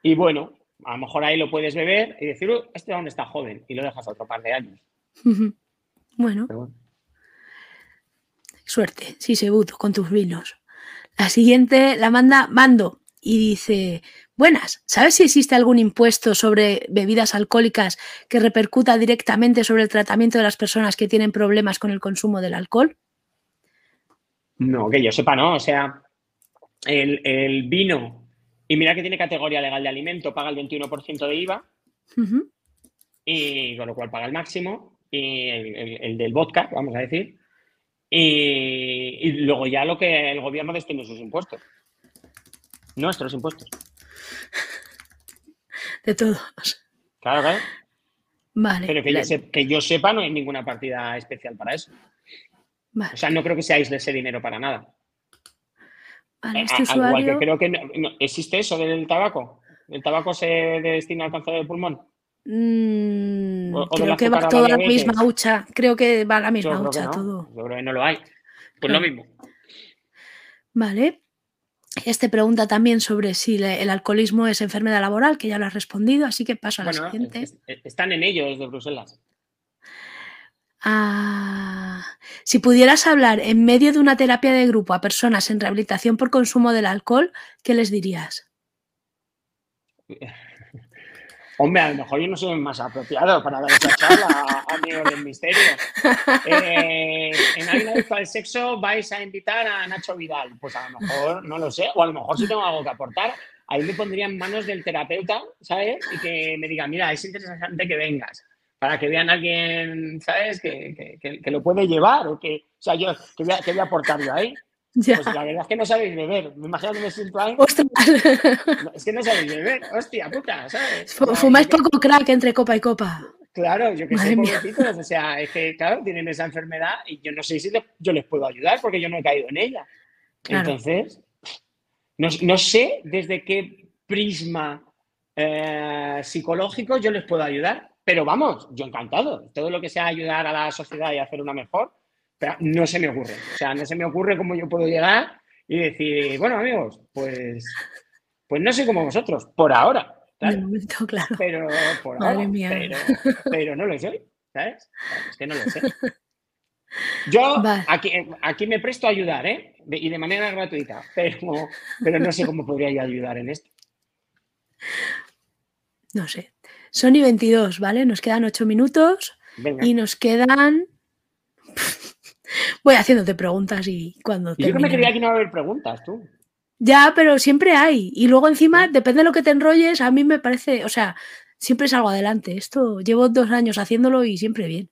Y bueno, a lo mejor ahí lo puedes beber y decir, este dónde está joven, y lo dejas otro par de años. bueno. Suerte, sí, se buto con tus vinos. La siguiente la manda Mando y dice, buenas, ¿sabes si existe algún impuesto sobre bebidas alcohólicas que repercuta directamente sobre el tratamiento de las personas que tienen problemas con el consumo del alcohol? No, que yo sepa, no. O sea, el, vino, y mira que tiene categoría legal de alimento, paga el 21% de IVA, y con lo cual paga el máximo, y el, del vodka, vamos a decir, y, luego ya lo que el gobierno destina sus impuestos. Nuestros impuestos. De todos. Claro, claro. Vale. Pero que yo, sepa, no hay ninguna partida especial para eso. O sea, no creo que seáis de ese dinero para nada. Este usuario... Igual que creo que existe eso del tabaco. ¿El tabaco se destina al cáncer del pulmón? Mm, creo que va toda la misma hucha. Creo que va la misma hucha todo. Yo creo que no lo hay. Pues lo mismo. Vale. Este pregunta también sobre si el alcoholismo es enfermedad laboral, que ya lo has respondido, así que paso a la siguiente. están en ello desde Bruselas. Ah, si pudieras hablar en medio de una terapia de grupo a personas en rehabilitación por consumo del alcohol, ¿qué les dirías? Hombre, a lo mejor yo no soy el más apropiado para dar esa charla a, amigos del misterio. Eh, en Águila para el Sexo vais a invitar a Nacho Vidal. Pues a lo mejor, no lo sé, o a lo mejor si tengo algo que aportar, ahí me pondría en manos del terapeuta, ¿sabes? Y que me diga, mira, es interesante que vengas para que vean a alguien, ¿sabes? Que, que, lo puede llevar o que, o sea, yo, que voy a, que voy a aportar yo ahí. Pues la verdad es que no sabéis beber. Me imagino que me siento ahí. es que no sabéis beber. Hostia puta, ¿sabes? Fumáis poco crack entre copa y copa. Claro, yo que sé, pobrecitos. O sea, es que, claro, tienen esa enfermedad y yo no sé si yo les puedo ayudar porque yo no he caído en ella. Entonces, no, sé desde qué prisma eh, psicológico yo les puedo ayudar. Pero vamos, yo encantado. Todo lo que sea ayudar a la sociedad y hacer una mejor, pero no se me ocurre. O sea, no se me ocurre cómo yo puedo llegar y decir, bueno, amigos, pues, pues no soy como vosotros, por ahora. claro. Pero por ahora. Pero, no lo sé, ¿sabes? Es que no lo sé. Yo aquí, aquí, me presto a ayudar, ¿eh? Y de manera gratuita, pero, pero no sé cómo podría yo ayudar en esto. No sé. Sony 22, ¿vale? Nos quedan ocho minutos y nos quedan Voy haciéndote preguntas y cuando Yo que me creía que no iba a haber preguntas, tú. Ya, pero siempre hay. Y luego encima, depende de lo que te enrolles, a mí me parece, o sea, siempre salgo adelante. Esto llevo dos años haciéndolo y siempre bien.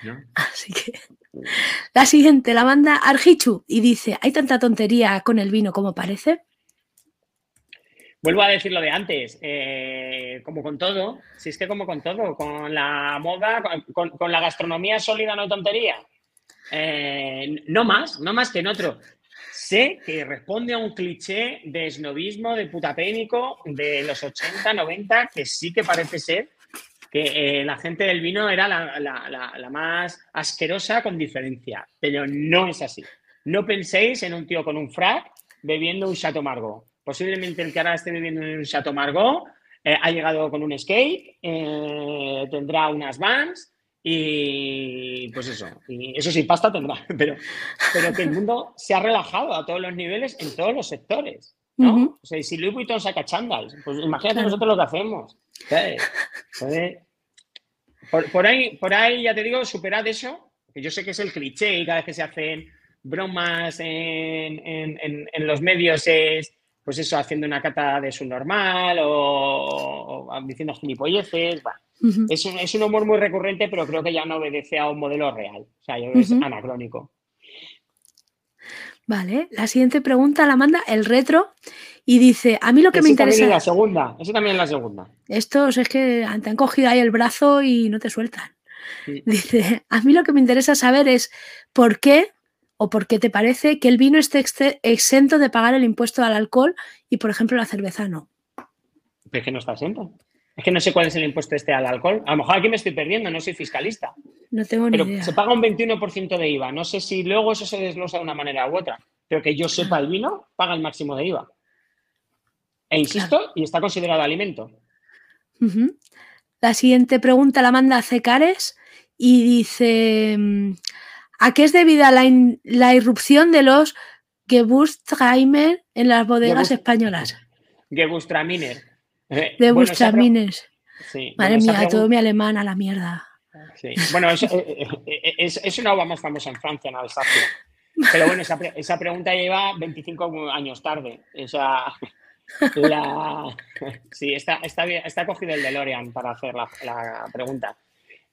Así que. La siguiente la manda Arjichu y dice: ¿Hay tanta tontería con el vino como parece? Vuelvo a decir lo de antes, eh, como con todo, si es que como con todo, con la moda, con la gastronomía sólida no tontería. Eh, no más, no más que en otro. Sé que responde a un cliché de esnovismo, de putapénico de los 80, 90, que sí que parece ser que eh, la gente del vino era la, más asquerosa con diferencia, pero no es así. No penséis en un tío con un frac bebiendo un Chateau Margaux. Posiblemente el que ahora esté bebiendo un Chateau Margaux eh, ha llegado con un skate, tendrá unas vans, y pues eso, y eso sí, pasta tendrá, pero, pero que el mundo se ha relajado a todos los niveles en todos los sectores. ¿no? O sea, si Louis Vuitton saca chandals, pues imagínate nosotros lo que hacemos. por, ahí, por ahí, ya te digo, superad eso, que yo sé que es el cliché y cada vez que se hacen bromas en, en, los medios es, pues eso, haciendo una cata de su normal o, o diciendo gilipolleces, es, un, es, un, humor muy recurrente, pero creo que ya no obedece a un modelo real. O sea, yo es anacrónico. Vale, la siguiente pregunta la manda el retro y dice, a mí lo que me interesa... También la segunda, eso también es la segunda. Estos es que te han cogido ahí el brazo y no te sueltan. Dice, a mí lo que me interesa saber es por qué o por qué te parece que el vino esté exento de pagar el impuesto al alcohol y, por ejemplo, la cerveza no. Es que no está exento. Es que no sé cuál es el impuesto este al alcohol. A lo mejor aquí me estoy perdiendo, no soy fiscalista. No tengo ni idea. Se paga un 21% de IVA. No sé si luego eso se desglosa de una manera u otra. Pero que yo sepa, el vino paga el máximo de IVA. E insisto, y está considerado alimento. La siguiente pregunta la manda Cecares y dice: ¿A qué es debida la, irrupción de los Gewürztraminer en las bodegas españolas? Gewürztraminer. Eh. Madre mía, todo mi alemán a la mierda. Bueno, es, eh, eh, es, una uva más famosa en Francia, en Alsacia. Pero bueno, esa, pregunta lleva 25 años tarde. O sea, sí, está, está, está cogido el DeLorean para hacer la, pregunta.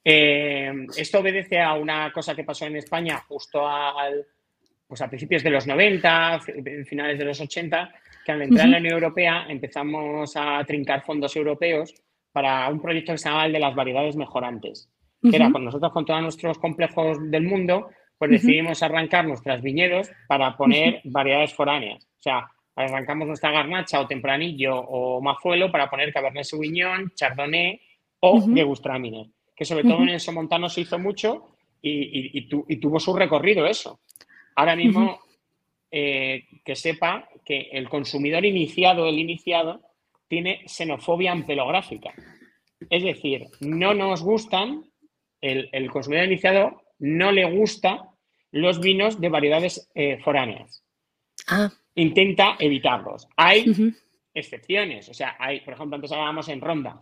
Esto obedece a una cosa que pasó en España justo al, pues a principios de los 90, finales de los 80, que al entrar en la Unión Europea empezamos a trincar fondos europeos para un proyecto que se llama el de las variedades mejorantes. Que era con nosotros, con todos nuestros complejos del mundo, pues decidimos arrancar nuestras viñedos para poner variedades foráneas. O sea, arrancamos nuestra garnacha o tempranillo o mazuelo para poner Cabernet Sauvignon, Chardonnay o uh que sobre todo en el Somontano se hizo mucho y, tuvo su recorrido eso. Ahora mismo, eh, que sepa que el consumidor iniciado, el iniciado, tiene xenofobia ampelográfica. Es decir, no nos gustan, el, consumidor iniciado no le gusta los vinos de variedades eh, foráneas. Ah. Intenta evitarlos. Hay excepciones, o sea, hay, por ejemplo, antes hablábamos en Ronda.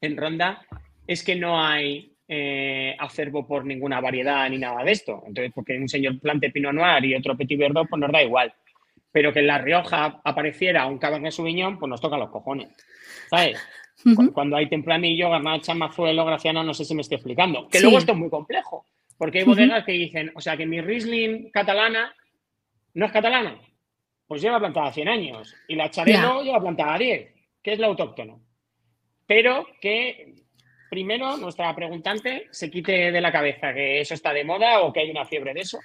En Ronda es que no hay eh, acervo por ninguna variedad ni nada de esto. Entonces, porque un señor plante Pinot Noir y otro Petit Verdot, pues nos da igual. Pero que en La Rioja apareciera un Cabernet Sauvignon, pues nos toca los cojones. ¿Sabes? Cuando hay tempranillo, garnacha, mazuelo, graciano, no sé si me estoy explicando. Que luego esto es muy complejo, porque hay bodegas que dicen, o sea, que mi Riesling catalana no es catalana, pues lleva plantada 100 años y la Charelo lleva plantada 10, que es la autóctono. Pero que primero nuestra preguntante se quite de la cabeza que eso está de moda o que hay una fiebre de eso.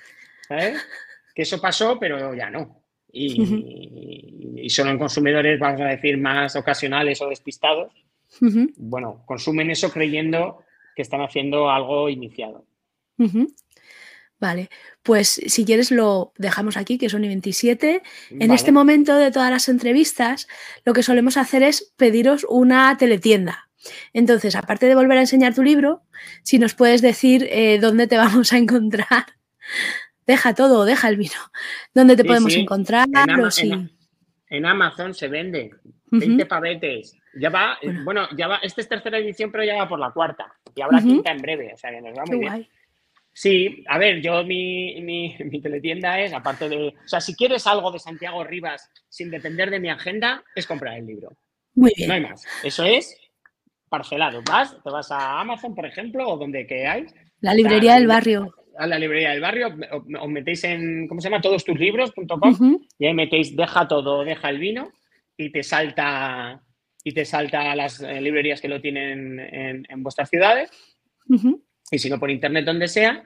¿sabes? Que eso pasó, pero ya no. Y, solo en consumidores, vamos a decir, más ocasionales o despistados, bueno, consumen eso creyendo que están haciendo algo iniciado. Vale, pues si quieres lo dejamos aquí, que son y 27. En este momento de todas las entrevistas, lo que solemos hacer es pediros una teletienda. Entonces, aparte de volver a enseñar tu libro, si nos puedes decir eh, dónde te vamos a encontrar deja todo, deja el vino. ¿Dónde te podemos encontrar? En, Amazon se vende 20 pavetes. Ya va, eh, bueno. ya va, esta es tercera edición, pero ya va por la cuarta. Y habrá quinta en breve, o sea que nos va muy bien. Sí, a ver, yo mi, mi, mi, teletienda es, aparte de. O sea, si quieres algo de Santiago Rivas sin depender de mi agenda, es comprar el libro. Muy bien. No hay más. Eso es parcelado. Vas, te vas a Amazon, por ejemplo, o donde que hay. La librería del barrio a la librería del barrio, os metéis en, ¿cómo se llama? Todos tus libros.com y ahí metéis deja todo, deja el vino y te salta y te salta a las eh, librerías que lo tienen en, vuestras ciudades y si no por internet donde sea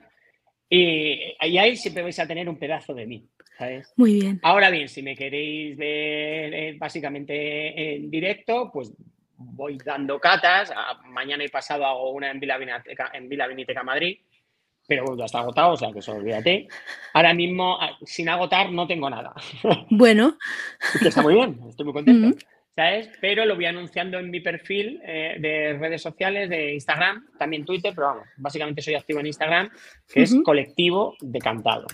y, ahí siempre vais a tener un pedazo de mí. ¿sabes? Muy bien. Ahora bien, si me queréis ver eh, básicamente en directo, pues voy dando catas. mañana y pasado hago una en Vila, en Vila Viniteca Madrid pero ya está agotado, o sea que eso olvídate. Ahora mismo, ah, sin agotar, no tengo nada. Bueno. que está muy bien, estoy muy contento. ¿Sabes? Pero lo voy anunciando en mi perfil eh, de redes sociales, de Instagram, también Twitter, pero vamos, básicamente soy activo en Instagram, que es colectivo decantado.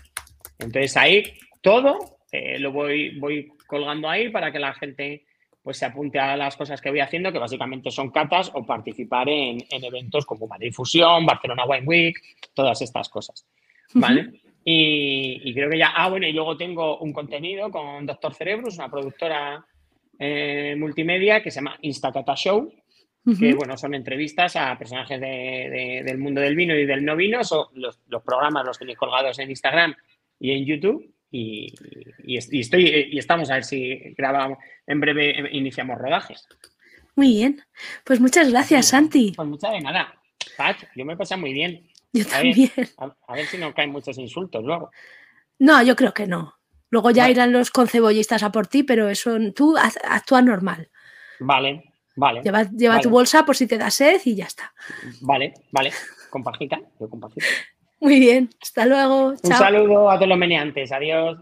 Entonces ahí todo eh, lo voy, voy colgando ahí para que la gente pues se apunte a las cosas que voy haciendo, que básicamente son catas o participar en, eventos como Madrid Fusión, Barcelona Wine Week, todas estas cosas. ¿Vale? y, creo que ya. Ah, bueno, y luego tengo un contenido con Doctor Cerebrus, una productora eh, multimedia que se llama Instacata Show, que bueno, son entrevistas a personajes del mundo del vino y del no vino. Son los, los programas los tenéis colgados en Instagram y en YouTube y, estoy, y estamos a ver si grabamos, en breve iniciamos rodajes. Muy bien, pues muchas gracias, Santi. Pues muchas de nada. Pat, yo me pasa muy bien. Yo también. a, ver si no caen muchos insultos luego. No, yo creo que no. Luego ya irán los concebollistas a por ti, pero eso tú actúa normal. Vale, vale. Lleva, tu bolsa por si te da sed y ya está. Vale, vale. Con pajita, yo con muy bien, hasta luego. Un saludo a todos los meneantes. Adiós.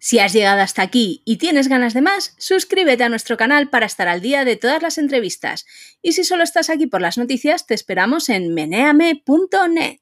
Si has llegado hasta aquí y tienes ganas de más, suscríbete a nuestro canal para estar al día de todas las entrevistas. Y si solo estás aquí por las noticias, te esperamos en meneame.net.